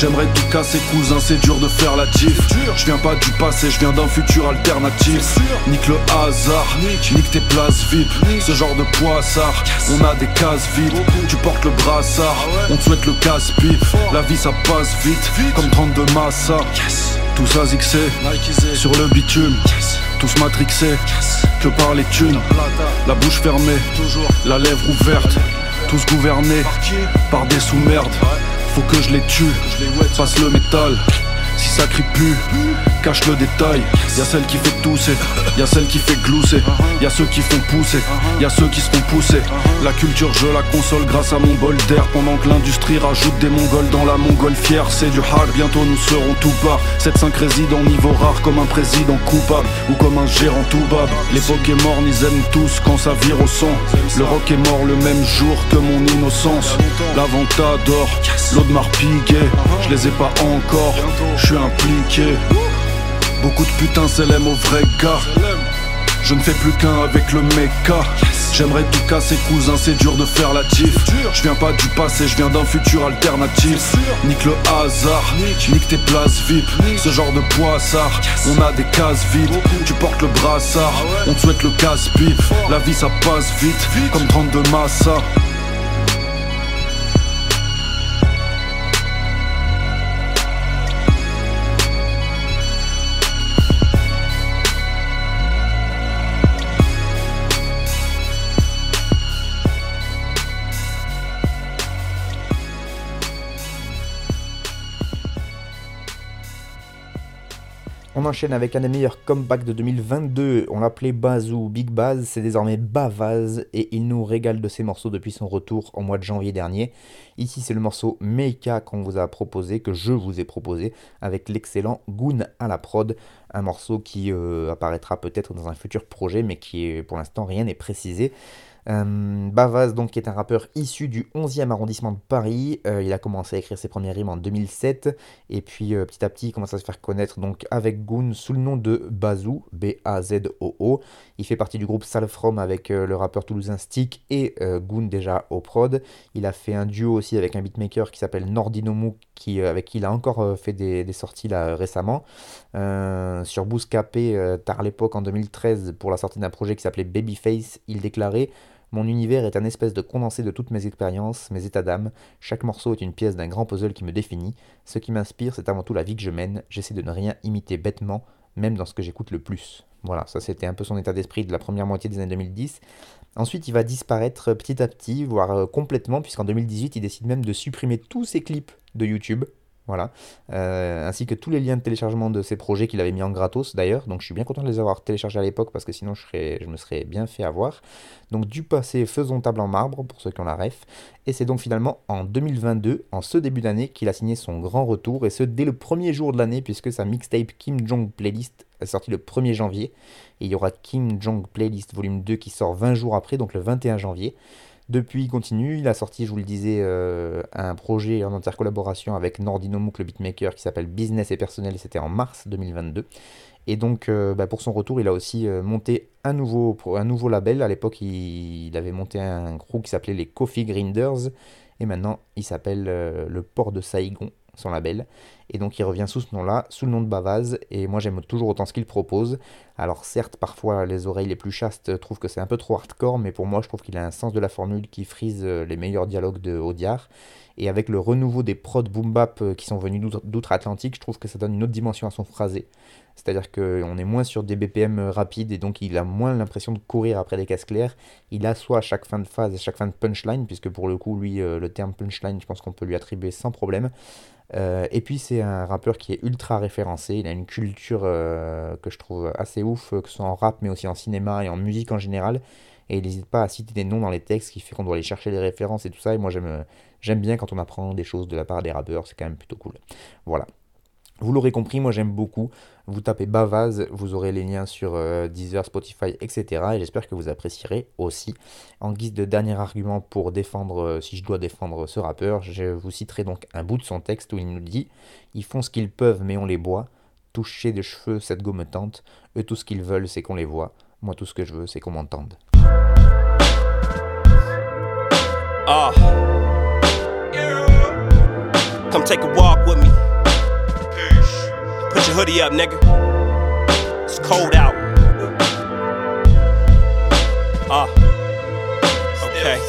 J'aimerais tout casser cousin, c'est dur de faire la diff. Je viens pas du passé, je viens d'un futur alternatif. Nique le hasard, nique tes places VIP. Ce genre de poissard, on a des cases vides. Tu portes le brassard, on te souhaite le casse-pif. La vie ça passe vite, comme 32 massa. Tous azixés, sur le bitume. Tous matrixés, que par les thunes. La bouche fermée, la lèvre ouverte. Tous gouvernés par des sous-merdes. Faut que je les tue, passe le métal. Si ça crie plus, cache le détail. Y'a celle qui fait tousser, y'a celle qui fait glousser. Y'a ceux qui font pousser, y'a ceux qui se font pousser. La culture, je la console grâce à mon bol d'air. Pendant que l'industrie rajoute des mongols dans la montgolfière. C'est du hard, bientôt nous serons tout bas. 7-5 résidents niveau rare comme un président coupable ou comme un gérant tout bas. L'époque est morte, ils aiment tous quand ça vire au sang. Le rock est mort le même jour que mon innocence. L'aventador, l'autre m'a repiqué. Je les ai pas encore, je suis impliqué. Beaucoup de putains s'élèment au vrai gars. Je ne fais plus qu'un avec le méca. J'aimerais tout casser cousin, c'est dur de faire la diff. Je viens pas du passé, je viens d'un futur alternatif. Nique le hasard, nique tes places VIP. Ce genre de poissard, on a des cases vides. Tu portes le brassard, on te souhaite le casse-pipe. La vie ça passe vite, comme 32 massa. On enchaîne avec un des meilleurs comebacks de 2022. On l'appelait Bazou Big Baz, c'est désormais Bavaz et il nous régale de ses morceaux depuis son retour au mois de janvier dernier. Ici, c'est le morceau Meika qu'on vous a proposé, que je vous ai proposé, avec l'excellent Goon à la prod. Un morceau qui euh, apparaîtra peut-être dans un futur projet, mais qui pour l'instant rien n'est précisé. Euh, Bavaz, donc, qui est un rappeur issu du 11e arrondissement de Paris. Euh, il a commencé à écrire ses premières rimes en 2007. Et puis, euh, petit à petit, il commence à se faire connaître donc, avec Goon sous le nom de Bazou, B-A-Z-O-O. Il fait partie du groupe Salfrom avec le rappeur toulousain Stick et Goon déjà au prod. Il a fait un duo aussi avec un beatmaker qui s'appelle Nordinomu, avec qui il a encore fait des, des sorties là, récemment. sur Bouscapé, tard l'époque, en 2013, pour la sortie d'un projet qui s'appelait Babyface, il déclarait mon univers est un espèce de condensé de toutes mes expériences, mes états d'âme. Chaque morceau est une pièce d'un grand puzzle qui me définit. Ce qui m'inspire, c'est avant tout la vie que je mène. J'essaie de ne rien imiter bêtement, même dans ce que j'écoute le plus. Voilà, ça c'était un peu son état d'esprit de la première moitié des années 2010. Ensuite, il va disparaître petit à petit, voire complètement, puisqu'en 2018, il décide même de supprimer tous ses clips de YouTube. Voilà. Euh, ainsi que tous les liens de téléchargement de ces projets qu'il avait mis en gratos d'ailleurs. Donc je suis bien content de les avoir téléchargés à l'époque parce que sinon je, je me serais bien fait avoir. Donc du passé, faisons table en marbre pour ceux qui ont la ref. Et c'est donc finalement en 2022, en ce début d'année, qu'il a signé son grand retour. Et ce dès le premier jour de l'année puisque sa mixtape Kim Jong Playlist est sortie le 1er janvier. Et il y aura Kim Jong Playlist volume 2 qui sort 20 jours après, donc le 21 janvier. Depuis, il continue. Il a sorti, je vous le disais, euh, un projet en intercollaboration avec Nordinomouk, le beatmaker, qui s'appelle Business et Personnel. C'était en mars 2022. Et donc, euh, bah, pour son retour, il a aussi euh, monté un nouveau, label. À l'époque, il, il, avait monté un crew qui s'appelait les Coffee Grinders. Et maintenant, il s'appelle le Port de Saigon, son label. Et donc il revient sous ce nom-là, sous le nom de Bavaz, et moi j'aime toujours autant ce qu'il propose. Alors certes, parfois les oreilles les plus chastes trouvent que c'est un peu trop hardcore, mais pour moi je trouve qu'il a un sens de la formule qui frise les meilleurs dialogues de Audiard. Et avec le renouveau des prods boom bap qui sont venus d'outre-Atlantique, je trouve que ça donne une autre dimension à son phrasé. C'est-à-dire qu'on est moins sur des BPM rapides et donc il a moins l'impression de courir après des cases clairs. Il a soit à chaque fin de phase et chaque fin de punchline, puisque pour le coup, lui, le terme punchline, je pense qu'on peut lui attribuer sans problème. Euh, et puis c'est un rappeur qui est ultra référencé. Il a une culture euh, que je trouve assez ouf, que ce soit en rap, mais aussi en cinéma et en musique en général. Et il n'hésite pas à citer des noms dans les textes, qui fait qu'on doit aller chercher les références et tout ça. Et moi, j'aime, j'aime bien quand on apprend des choses de la part des rappeurs, c'est quand même plutôt cool. Voilà. Vous l'aurez compris, moi j'aime beaucoup. Vous tapez Bavaz, vous aurez les liens sur euh, Deezer, Spotify, etc. Et j'espère que vous apprécierez aussi. En guise de dernier argument pour défendre, euh, si je dois défendre ce rappeur, je vous citerai donc un bout de son texte où il nous dit Ils font ce qu'ils peuvent, mais on les boit. Toucher des cheveux, cette gomme tente. Eux, tout ce qu'ils veulent, c'est qu'on les voit. Moi, tout ce que je veux, c'est qu'on m'entende. Ah. Come take a walk with me. Put your hoodie up, nigga. It's cold out. Ah. Okay.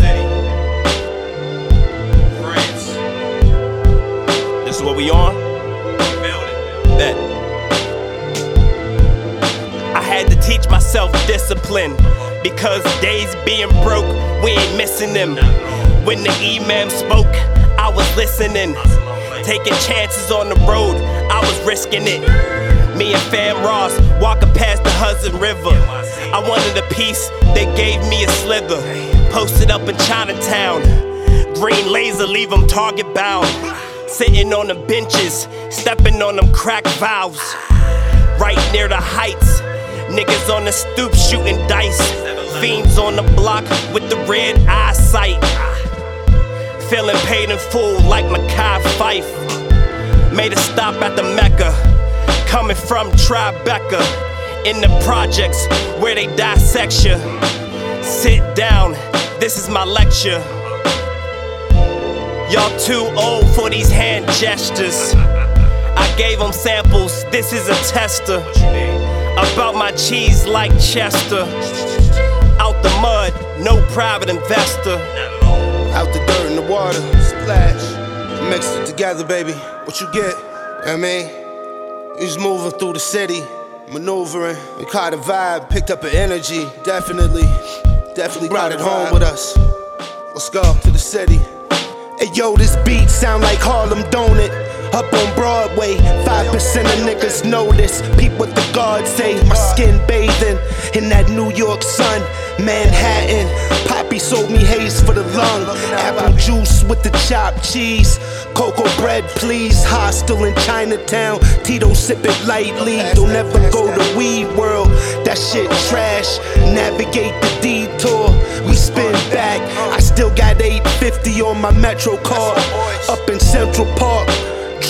This is what we on? Bet. I had to teach myself discipline because days being broke, we ain't missing them. When the imam spoke, I was listening. Taking chances on the road, I was risking it. Me and Fam Ross walking past the Hudson River. I wanted a piece, they gave me a slither. Posted up in Chinatown. Green laser, leave them target bound. Sitting on the benches, stepping on them crack valves. Right near the heights, niggas on the stoop shooting dice. Fiends on the block with the red eyesight. Feeling paid in full like Makai Fife. Made a stop at the Mecca. Coming from Tribeca. In the projects where they dissect you. Sit down, this is my lecture. Y'all too old for these hand gestures. I gave them samples, this is a tester. About my cheese like Chester. Out the mud, no private investor. Out the dirt water, splash. Mixed it together, baby. What you get? I mean, just moving through the city, maneuvering. We caught a vibe, picked up an energy. Definitely, definitely brought it home with us. Let's go to the city. Hey yo, this beat sound like Harlem, don't it? Up on Broadway, 5% of niggas know this. Peep what the guards say, my skin bathing in that New York sun. Manhattan, Poppy sold me haze for the lung. Apple juice with the chopped cheese. Cocoa bread, please. Hostel in Chinatown. Tito sip it lightly. Don't ever go to Weed World. That shit trash. Navigate the detour. We spin back. I still got 850 on my Metro card. Up in Central Park.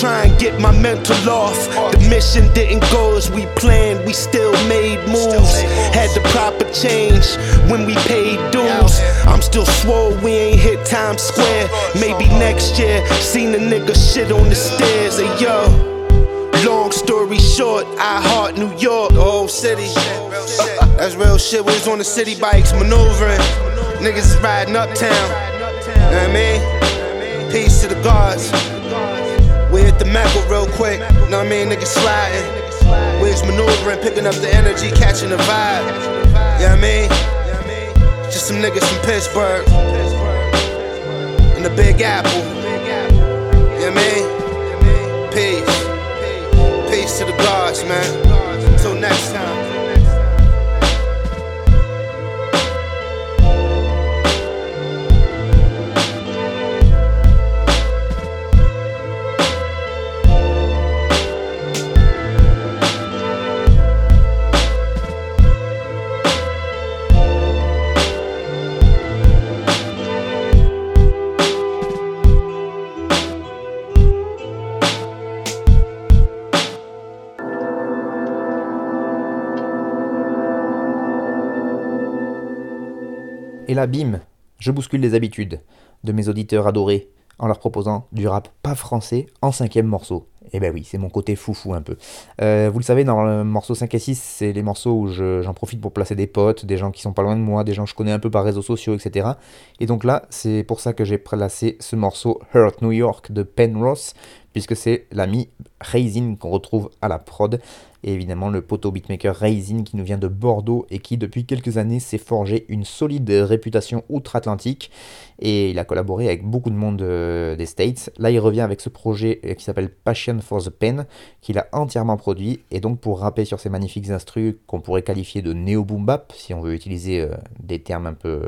Try and get my mental off. The mission didn't go as we planned. We still made moves. Had the proper change when we paid dues. I'm still swole, we ain't hit Times Square. Maybe next year. Seen a nigga shit on the stairs. Hey yo. Long story short, I heart New York. The whole city. That's real shit. We was on the city bikes maneuvering. Niggas is riding uptown. You know what I mean? Peace to the guards. We hit the Mecca real quick. Know what I mean? Niggas sliding. Was maneuvering, picking up the energy, catching the vibe. You know what I mean? Just some niggas from Pittsburgh. And the Big Apple. You know what I mean? Peace. Peace to the gods, man. Until next time. Et là, bim, je bouscule les habitudes de mes auditeurs adorés en leur proposant du rap pas français en cinquième morceau. Et ben oui, c'est mon côté foufou un peu. Euh, vous le savez, dans le morceau 5 et 6, c'est les morceaux où j'en profite pour placer des potes, des gens qui sont pas loin de moi, des gens que je connais un peu par réseaux sociaux, etc. Et donc là, c'est pour ça que j'ai placé ce morceau Hurt New York de Penrose, puisque c'est l'ami Raisin qu'on retrouve à la prod, et évidemment le poteau beatmaker Raisin qui nous vient de Bordeaux et qui depuis quelques années s'est forgé une solide réputation outre-Atlantique, et il a collaboré avec beaucoup de monde euh, des States. Là il revient avec ce projet euh, qui s'appelle Passion for the Pen, qu'il a entièrement produit, et donc pour rapper sur ces magnifiques instrus qu'on pourrait qualifier de néo boom bap, si on veut utiliser euh, des termes un peu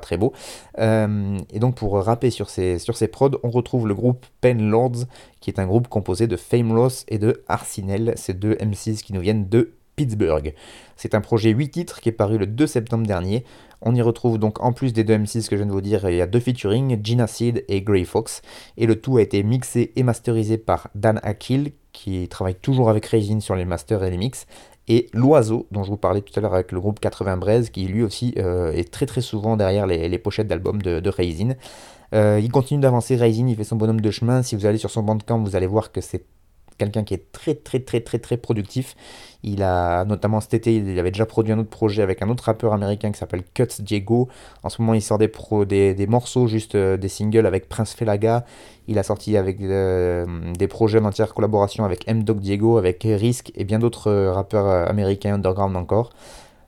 très beaux. Euh, et donc pour rapper sur ces, sur ces prods, on retrouve le groupe Pen Lords, qui est un groupe composé de Fameless et de Arsenal, ces deux MCs qui nous viennent de Pittsburgh. C'est un projet 8 titres qui est paru le 2 septembre dernier. On y retrouve donc en plus des deux M6 que je viens de vous dire, il y a deux featuring, Gina Seed et Grey Fox. Et le tout a été mixé et masterisé par Dan Akil, qui travaille toujours avec Régine sur les masters et les mix, et L'Oiseau, dont je vous parlais tout à l'heure avec le groupe 80 Braise, qui lui aussi euh, est très très souvent derrière les, pochettes d'albums de, Raisin. Euh, il continue d'avancer, Raisin, il fait son bonhomme de chemin. Si vous allez sur son bandcamp, vous allez voir que c'est quelqu'un qui est très très très très très productif. Il a notamment cet été, il avait déjà produit un autre projet avec un autre rappeur américain qui s'appelle Cuts Diego. En ce moment, il sort des, des, des morceaux, juste euh, des singles avec Prince Felaga. Il a sorti avec euh, des projets en entière collaboration avec M. Diego, avec Risk et bien d'autres euh, rappeurs américains underground encore.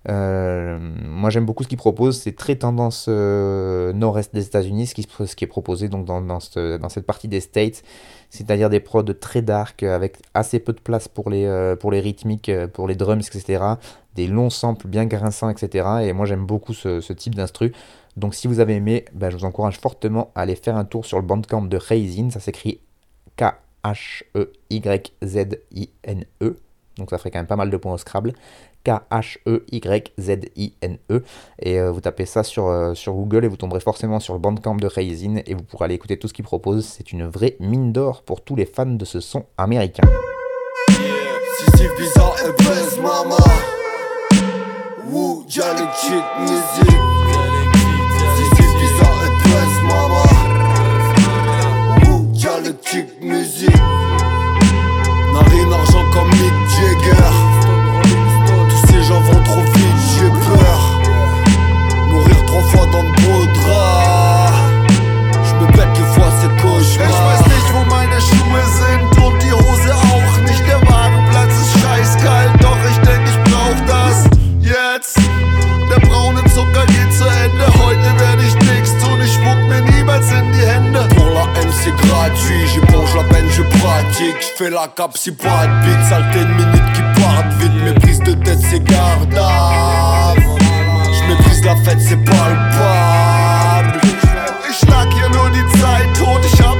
moi j'aime beaucoup ce qu'il propose, c'est très tendance nord-est des États-Unis, ce qui, ce qui est proposé donc dans, dans, dans cette partie des States c'est-à-dire des prods très dark avec assez peu de place pour les, euh, rythmiques, euh, pour les drums, etc. Des longs samples bien grinçants, etc. Et moi j'aime beaucoup ce, type d'instru. Donc si vous avez aimé, ben, je vous encourage fortement à aller faire un tour sur le bandcamp de Raisin. Ça s'écrit K-H-E-Y-Z-I-N-E. -E. Donc ça ferait quand même pas mal de points au Scrabble. K-H-E-Y-Z-I-N-E. Et euh, vous tapez ça sur, euh, sur Google et vous tomberez forcément sur le bandcamp de Raisin et vous pourrez aller écouter tout ce qu'il propose. C'est une vraie mine d'or pour tous les fans de ce son américain. jigger. Je pratique. J'fais la cape si pas de bite. Saleté de minutes qui partent vite. Mes prises de tête, c'est gardable. J'méprise la fête, c'est palpable. Ich schlag hier nur die Zeit tot. Ich hab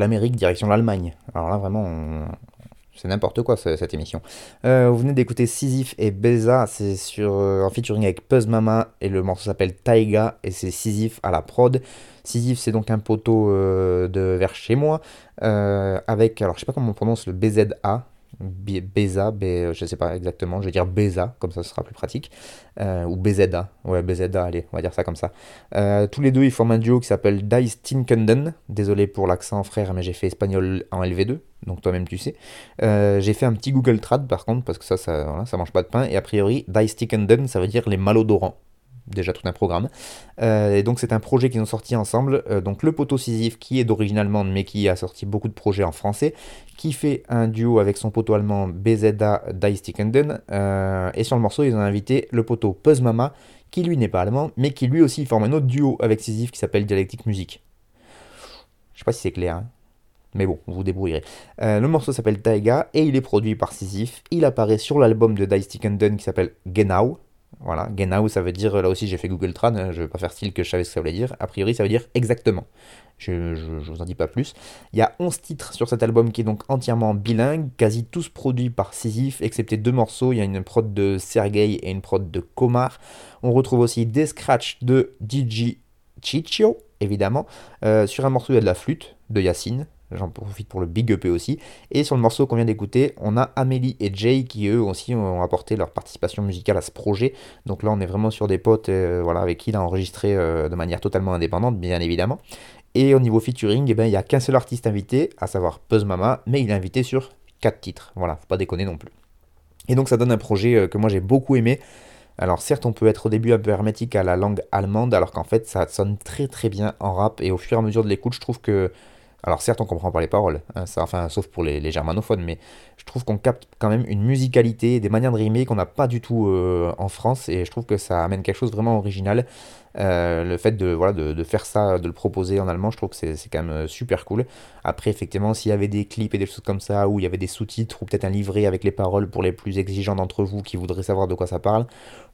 l'Amérique, direction l'Allemagne. Alors là, vraiment, c'est n'importe quoi ce- cette émission. Euh, vous venez d'écouter Sisyphe et Beza, c'est sur euh, en featuring avec Puzz Mama et le morceau s'appelle Taiga et c'est Sisyphe à la prod. Sisyphe, c'est donc un poteau euh, de vers chez moi euh, avec, alors je sais pas comment on prononce le BZA. Beza, B, je sais pas exactement, je vais dire Beza, comme ça ce sera plus pratique. Euh, ou BZA, ouais, BZA, allez, on va dire ça comme ça. Euh, tous les deux, ils forment un duo qui s'appelle Dice Tinkenden. Désolé pour l'accent, frère, mais j'ai fait espagnol en LV2, donc toi-même tu sais. Euh, j'ai fait un petit Google Trad par contre, parce que ça, ça, voilà, ça mange pas de pain. Et a priori, Dice Tinkenden, ça veut dire les malodorants. Déjà tout un programme. Euh, et donc c'est un projet qu'ils ont sorti ensemble. Euh, donc le poteau Sisyphe, qui est d'origine allemande, mais qui a sorti beaucoup de projets en français, qui fait un duo avec son poteau allemand BZA Dice Tinkenden. Euh, et sur le morceau, ils ont invité le poteau Puzz Mama, qui lui n'est pas allemand, mais qui lui aussi forme un autre duo avec Sisyphe qui s'appelle Dialectique Musique. Je sais pas si c'est clair, hein. mais bon, vous débrouillerez. Euh, le morceau s'appelle Taiga et il est produit par Sisyphe. Il apparaît sur l'album de Dice Tickenden qui s'appelle Genau. Voilà, Genau, ça veut dire, là aussi j'ai fait Google Trad, hein, je vais pas faire style que je savais ce que ça voulait dire. A priori, ça veut dire exactement. Je, je vous en dis pas plus. Il y a 11 titres sur cet album qui est donc entièrement bilingue, quasi tous produits par Sisyphe, excepté deux morceaux. Il y a une prod de Sergei et une prod de Komar. On retrouve aussi des scratchs de DJ Chicho, évidemment. Euh, sur un morceau, il y a de la flûte de Yacine. J'en profite pour le big EP aussi. Et sur le morceau qu'on vient d'écouter, on a Amélie et Jay qui eux aussi ont apporté leur participation musicale à ce projet. Donc là, on est vraiment sur des potes euh, voilà, avec qui il a enregistré euh, de manière totalement indépendante, bien évidemment. Et au niveau featuring, eh ben, il n'y a qu'un seul artiste invité, à savoir Puzz Mama, mais il est invité sur 4 titres. Voilà, faut pas déconner non plus. Et donc ça donne un projet euh, que moi j'ai beaucoup aimé. Alors certes, on peut être au début un peu hermétique à la langue allemande, alors qu'en fait ça sonne très très bien en rap, et au fur et à mesure de l'écoute, je trouve que... Alors certes, on comprend pas les paroles, hein, enfin, sauf pour les, germanophones, mais je trouve qu'on capte quand même une musicalité, des manières de rimer qu'on n'a pas du tout euh, en France, et je trouve que ça amène quelque chose vraiment original. Euh, le fait de, voilà, de, faire ça, de le proposer en allemand, je trouve que c'est quand même euh, super cool. Après, effectivement, s'il y avait des clips et des choses comme ça, où il y avait des sous-titres, ou peut-être un livret avec les paroles pour les plus exigeants d'entre vous qui voudraient savoir de quoi ça parle,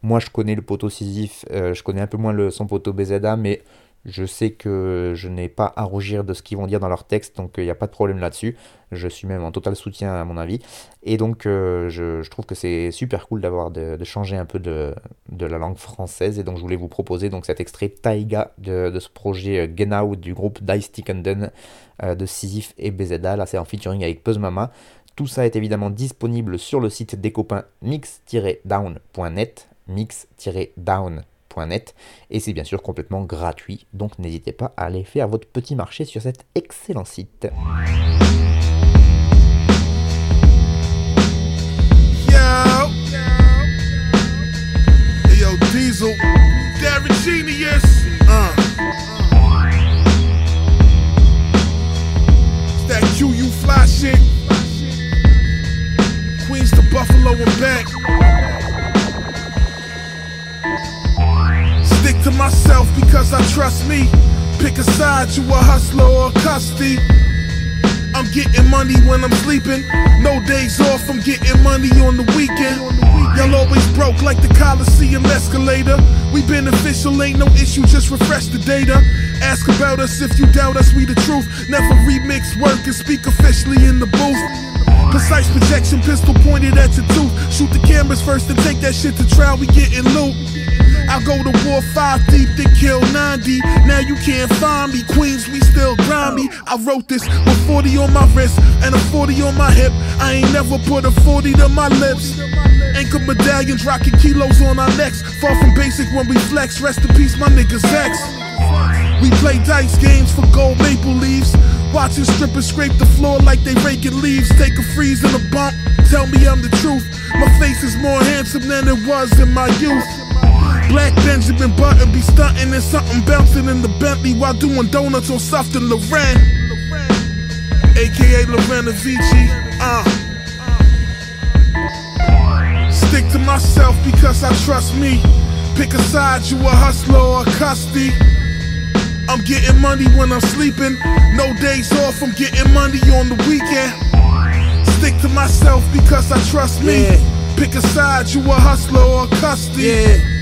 moi je connais le poteau Sisyphe, je connais un peu moins le, son poteau BZA, mais je sais que je n'ai pas à rougir de ce qu'ils vont dire dans leur texte, donc il n'y a pas de problème là-dessus. Je suis même en total soutien à mon avis. Et donc euh, je, trouve que c'est super cool d'avoir de, changer un peu de, la langue française. Et donc je voulais vous proposer donc cet extrait Taiga de, ce projet euh, Genau du groupe Dice Tickenden euh, de Sisyphe et BZA. Là c'est en featuring avec Puzz Mama. Tout ça est évidemment disponible sur le site des copains mix-down.net et c'est bien sûr complètement gratuit donc n'hésitez pas à aller faire votre petit marché sur cet excellent site. Hey, yo, to myself because I trust me. Pick a side, you a hustler or a custody. I'm getting money when I'm sleeping. No days off, I'm getting money on the weekend. Y'all always broke like the Coliseum escalator. We beneficial, ain't no issue, just refresh the data. Ask about us if you doubt us, we the truth. Never remix work and speak officially in the booth. Precise projection, pistol pointed at your tooth. Shoot the cameras first and take that shit to trial, we getting loot. I go to war five deep, then kill 90. Now you can't find me. Queens, we still grimy. I wrote this with 40 on my wrist and a 40 on my hip. I ain't never put a 40 to my lips. Anchor medallions rocking kilos on our necks. Far from basic when we flex. Rest in peace, my niggas X. We play dice games for gold maple leaves. Watching strippers scrape the floor like they raking leaves. Take a freeze and a bump. Tell me I'm the truth. My face is more handsome than it was in my youth. Black Benjamin Button be stunting and something bouncing in the Bentley while doing donuts on Softon Loren. AKA Lorena Vici. Uh. Stick to myself because I trust me. Pick a side, you a hustler or a custody. I'm getting money when I'm sleeping. No days off, I'm getting money on the weekend. Stick to myself because I trust me. Pick a side, you a hustler or a custody.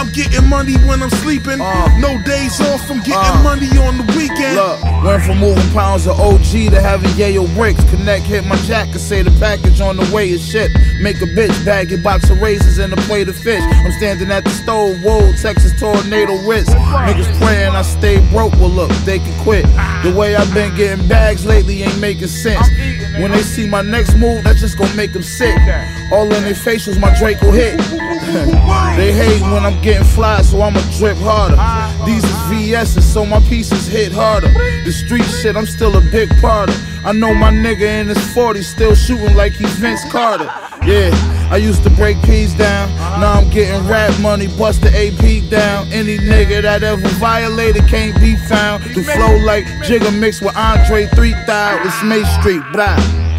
I'm getting money when I'm sleeping. no days off I'm getting Uh. money on the weekend. Look, went from moving pounds of OG to having yayo bricks. Connect hit my jacket, say the package on the way is shit. Make a bitch bag your box of raisins and a plate of fish. I'm standing at the stove, whoa, Texas tornado wrist. Niggas praying I stay broke, well look, they can quit. The way I've been getting bags lately ain't making sense. When they see my next move, that's just gonna make them sick. All in their facials, my Draco hit. they hate when I'm getting fly, so I'ma drip harder. These is VS's, so my pieces hit harder. The street shit, I'm still a big part of. I know my nigga in his 40s still shooting like he's Vince Carter. Yeah, I used to break P's down. Now I'm getting rap money, bust the AP down. Any nigga that ever violated can't be found. The flow like Jigga mixed with Andre 3000. It's May Street, blah.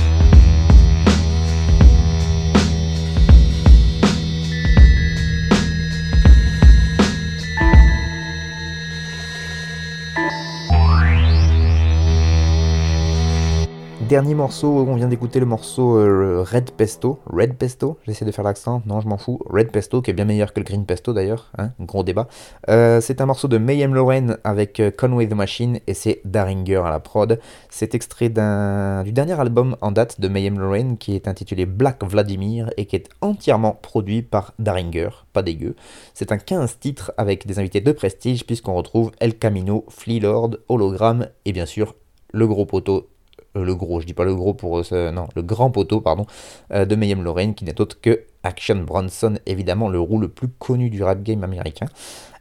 Dernier morceau, on vient d'écouter le morceau euh, Red Pesto. Red Pesto, j'essaie de faire l'accent, non je m'en fous. Red Pesto, qui est bien meilleur que le Green Pesto d'ailleurs, hein, gros débat. Euh, c'est un morceau de Mayhem Lauren avec euh, Conway the Machine et c'est Daringer à la prod. C'est extrait du dernier album en date de Mayhem Lauren qui est intitulé Black Vladimir et qui est entièrement produit par Daringer, pas dégueu. C'est un 15 titres avec des invités de prestige puisqu'on retrouve El Camino, Flea Lord, Hologram et bien sûr le gros poteau euh, le gros, je dis pas le gros pour euh, non, le grand poteau, pardon, euh, de Mayhem Lauren, qui n'est autre que Action Bronson, évidemment le roux le plus connu du rap game américain.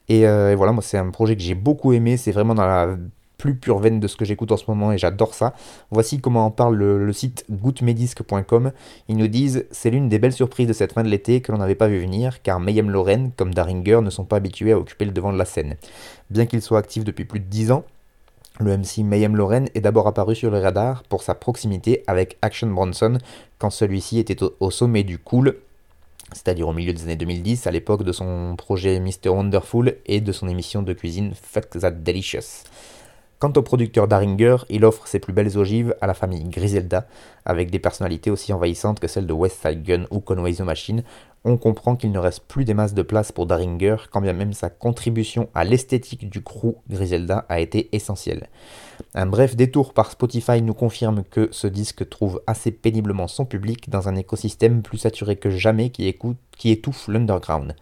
Et, euh, et voilà, moi c'est un projet que j'ai beaucoup aimé, c'est vraiment dans la plus pure veine de ce que j'écoute en ce moment et j'adore ça. Voici comment en parle le, site goutmedisc.com. Ils nous disent c'est l'une des belles surprises de cette fin de l'été que l'on n'avait pas vu venir, car Mayhem Lauren, comme Daringer, ne sont pas habitués à occuper le devant de la scène. Bien qu'ils soient actifs depuis plus de 10 ans, le MC Mayhem Lauren est d'abord apparu sur le radar pour sa proximité avec Action Bronson quand celui-ci était au, sommet du cool, c'est-à-dire au milieu des années 2010, à l'époque de son projet Mr. Wonderful et de son émission de cuisine Fuck That Delicious. Quant au producteur Daringer, il offre ses plus belles ogives à la famille Griselda, avec des personnalités aussi envahissantes que celles de West Side Gun ou Conway the Machine. On comprend qu'il ne reste plus des masses de place pour Daringer, quand bien même sa contribution à l'esthétique du crew Griselda a été essentielle. Un bref détour par Spotify nous confirme que ce disque trouve assez péniblement son public dans un écosystème plus saturé que jamais qui, étouffe l'underground.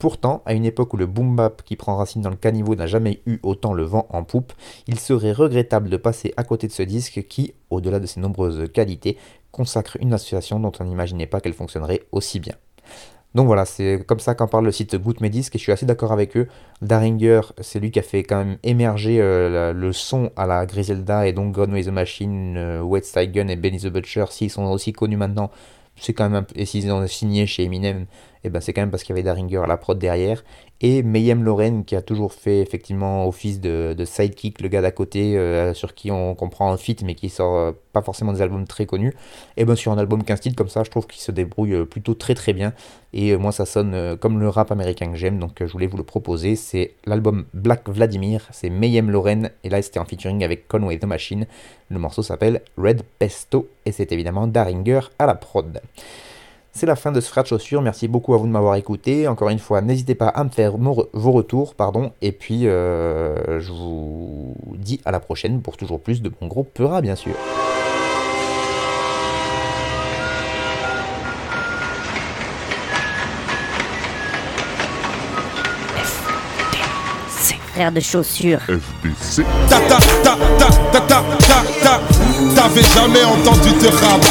Pourtant, à une époque où le boom bap qui prend racine dans le caniveau n'a jamais eu autant le vent en poupe, il serait regrettable de passer à côté de ce disque qui, au-delà de ses nombreuses qualités, consacre une association dont on n'imaginait pas qu'elle fonctionnerait aussi bien. Donc voilà, c'est comme ça qu'en parle le site Good et je suis assez d'accord avec eux. Daringer, c'est lui qui a fait quand même émerger euh, le son à la Griselda et donc Gunway the Machine, euh, Wet et Benny the Butcher, s'ils sont aussi connus maintenant, c'est quand même un et s'ils ont signé chez Eminem, et ben c'est quand même parce qu'il y avait Daringer à la prod derrière. Et Mayhem Lauren qui a toujours fait effectivement office de, de sidekick, le gars d'à côté euh, sur qui on comprend un feat mais qui sort euh, pas forcément des albums très connus. Et ben sur un album 15 titres comme ça, je trouve qu'il se débrouille euh, plutôt très très bien. Et moi ça sonne comme le rap américain que j'aime, donc je voulais vous le proposer. C'est l'album Black Vladimir, c'est Mayhem Lauren, et là c'était en featuring avec Conway the Machine. Le morceau s'appelle Red Pesto, et c'est évidemment Daringer à la prod. C'est la fin de ce frère de chaussures. Merci beaucoup à vous de m'avoir écouté. Encore une fois, n'hésitez pas à me faire mon re- vos retours, pardon. Et puis, euh, je vous dis à la prochaine pour toujours plus de bon gros Peura, bien sûr. Frère de chaussures. FBC. Ta ta ta ta ta ta ta ta. T'avais jamais entendu de rap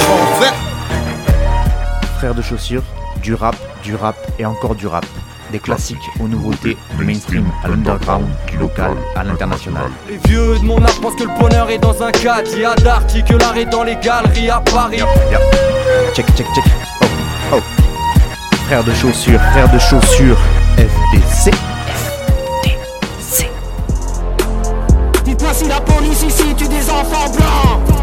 Frère de chaussures, du rap, du rap et encore du rap. Des classiques aux nouveautés, du mainstream à l'underground, du local à l'international. Les vieux de mon art pensent que le bonheur est dans un cadre. Il y a d'Arty que l'art est dans les galeries à Paris. Check, check, check. Oh, oh. Frère de chaussures, frère de chaussures, FBC. Dites-moi si la police ici tue des enfants blancs